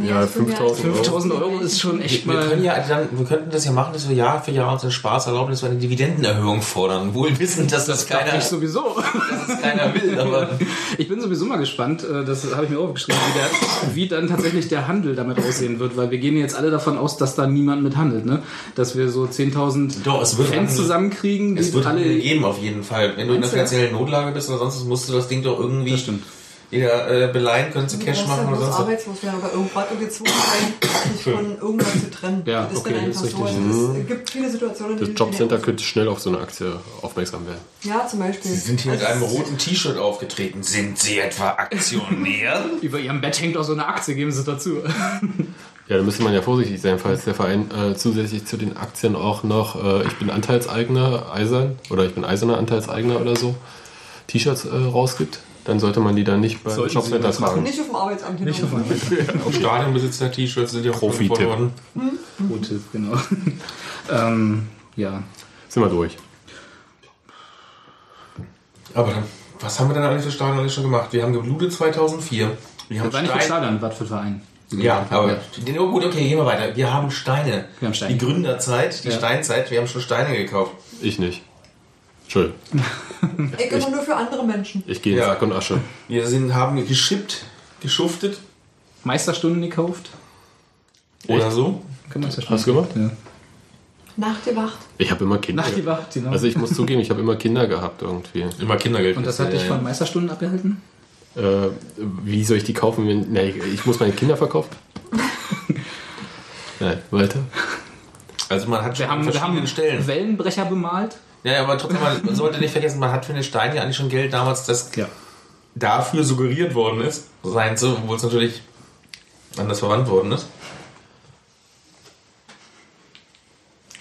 Ja, das sind ja 5000 Euro. 5000 Euro ist schon echt Wir, können mal. ja dann, wir könnten das ja machen, dass wir Jahr für Jahr uns den Spaß erlauben, dass wir eine Dividendenerhöhung fordern. Wohl wissend, dass das, Dachte keiner, ich sowieso. *laughs* dass das keiner will, aber Ich bin sowieso mal gespannt, äh, das habe ich mir aufgeschrieben, wie, der, wie dann tatsächlich der Handel damit aussehen wird, weil wir gehen jetzt alle davon aus, dass da niemand mit handelt, ne? Dass wir so 10.000 Doch, es wird Fans Handel- zusammenkriegen, die es wird alle. geben auf jeden Fall. Wenn du in einer finanziellen Notlage bist oder sonst was, musst du das Ding doch irgendwie Das stimmt. Wieder äh, beleihen können, zu Cash machen oder sonst was. arbeitslos werden oder irgendwas und gezwungen sein, sich von irgendwas zu trennen. Ja, das ist okay, dann das einfach ist so. richtig. Also es gibt viele Situationen, Das Jobcenter könnte schnell auf so eine Aktie aufmerksam werden. Ja, zum Beispiel. Sie sind hier mit Also einem es ist- roten T-Shirt aufgetreten. Sind Sie etwa Aktionär? *laughs* Über ihrem Bett hängt auch so eine Aktie, geben sie dazu. Ja, da müsste man ja vorsichtig sein, falls der Verein äh, zusätzlich zu den Aktien auch noch, äh, ich bin Anteilseigner, Eisern, oder ich bin eiserner Anteilseigner oder so, T-Shirts äh, rausgibt, dann sollte man die dann nicht beim Sollten Jobcenter tragen. Nicht auf dem Arbeitsamt Nicht auf hinaus. Auch Stadionbesitzer-T-Shirts sind ja auch Profi-Tipp. empfohlen worden. Gute, genau. *laughs* ähm, ja. Sind wir durch. Aber dann, was haben wir denn eigentlich für Stadion alles schon gemacht? Wir haben geblutet 2004. Wir haben Das war nicht für Stadion, was für Verein. Ja, aber Ja. Oh, gut, okay, gehen wir weiter. Wir haben Steine. Wir haben Steine. Die Gründerzeit, die Ja. Steinzeit, wir haben schon Steine gekauft. Ich nicht. Entschuldigung, Ich immer nur für andere Menschen. ich gehe in Ja. Sack und Asche. Wir sind, haben geschippt, geschuftet Meisterstunden gekauft. oder so. Kann Meisterstunden. Hast du gemacht? Ja. Nachgewacht. Ich habe immer Kinder. Nach die Wacht, genau. Also ich muss zugeben, ich habe immer Kinder gehabt irgendwie. Immer Kindergeld. Und das hat dich von Meisterstunden abgehalten? Äh, wie soll ich die kaufen? Wenn, nee, ich muss meine Kinder verkaufen. *laughs* Nein, weiter. Also man hat schon Wir haben, an wir haben Stellen. Wellenbrecher bemalt. Ja, aber trotzdem, man sollte nicht vergessen, man hat für den Stein ja eigentlich schon Geld damals, das Ja. dafür suggeriert worden ist. Sein so, obwohl es natürlich anders verwandt worden ist.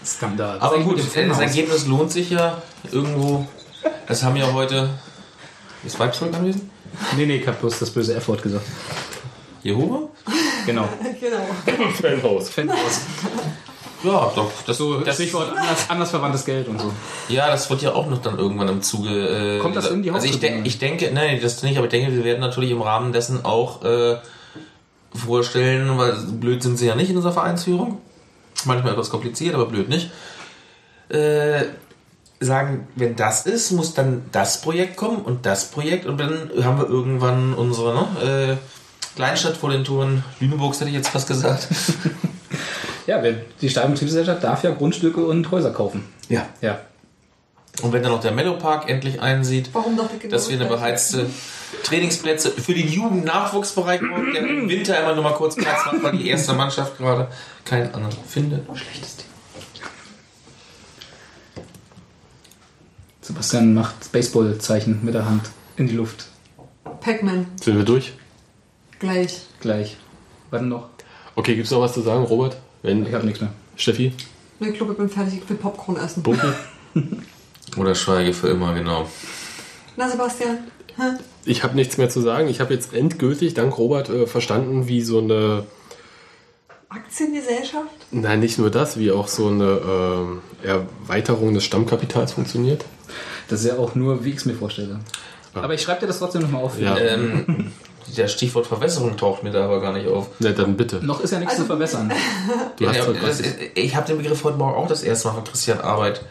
Skandal. Aber gut, das? Ergebnis lohnt sich ja irgendwo. Es haben ja heute. Ist Weibsvolk anwesend? Nee, nee, ich hab bloß das böse F-Wort gesagt. Jehova? Genau. *laughs* Genau. Fanhaus. Fanhaus. Ja, doch. Das, So, das, Stichwort anders, anders verwandtes Geld und so. ja, das wird ja auch noch dann irgendwann im Zuge. Äh, Kommt das in die Also ich, denk, ich denke, nein, das nicht, aber ich denke, wir werden natürlich im Rahmen dessen auch äh, vorstellen, weil blöd sind sie ja nicht in unserer Vereinsführung. Manchmal etwas kompliziert, aber blöd nicht. Äh, sagen, wenn das ist, muss dann das Projekt kommen und das Projekt und dann haben wir irgendwann unsere ne, äh, Kleinstadt vor den Toren Lüneburgs, hätte ich jetzt fast gesagt. ja, die Steinbetriebsgesellschaft darf ja Grundstücke und Häuser kaufen. Ja. Ja. Und wenn dann noch der Mellowpark endlich einsieht, dass wir eine beheizte Trainingsplätze für den Jugendnachwuchsbereich brauchen, der im mhm. Winter immer nur mal kurz Platz macht, weil die erste Mannschaft gerade keinen anderen findet. Oh, schlechtes Ding. Sebastian macht Baseballzeichen mit der Hand in die Luft. Pac-Man. Sind wir durch? Gleich. Gleich. Wann noch? Okay, gibt es noch was zu sagen, Robert? Wenn, Ich habe nichts mehr. Steffi? Ich glaube, ich bin fertig. Ich will Popcorn essen. Bunky? *laughs* Oder schweige für immer, genau. Na, Sebastian? Hä? Ich habe nichts mehr zu sagen. Ich habe jetzt endgültig, dank Robert, äh, verstanden, wie so eine, Aktiengesellschaft? nein, nicht nur das, wie auch so eine ähm, Erweiterung des Stammkapitals funktioniert. Das ist ja auch nur, wie ich es mir vorstelle. Aber ich schreibe dir das trotzdem nochmal auf. Ja. Ähm, *laughs* der Stichwort Verwässerung taucht mir da aber gar nicht auf. Na, dann bitte. Noch ist ja nichts Also- zu verbessern. *laughs* Du hast Ja, das was. ist, ich habe den Begriff heute Morgen auch das erste Mal von Christian Arbeit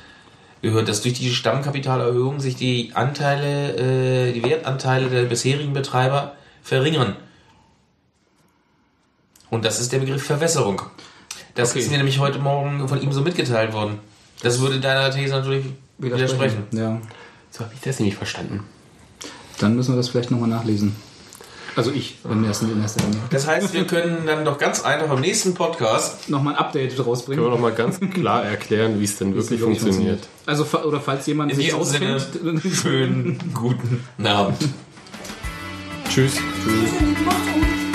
gehört, dass durch die Stammkapitalerhöhung sich die Anteile, äh, die Wertanteile der bisherigen Betreiber verringern. Und das ist der Begriff Verwässerung. Das Okay. ist mir nämlich heute Morgen von ihm so mitgeteilt worden. Das würde deiner These natürlich widersprechen. Ja. So habe ich das nämlich verstanden. Dann müssen wir das vielleicht nochmal nachlesen. Also ich, im ersten, in erster Linie. Das heißt, wir können dann doch ganz einfach im nächsten Podcast Nochmal ein Update Können wir rausbringen. noch mal ganz klar erklären, wie es denn wirklich funktioniert. Also, oder falls jemand in sich Sinne auskennt. schönen guten Abend. Tschüss. Gut.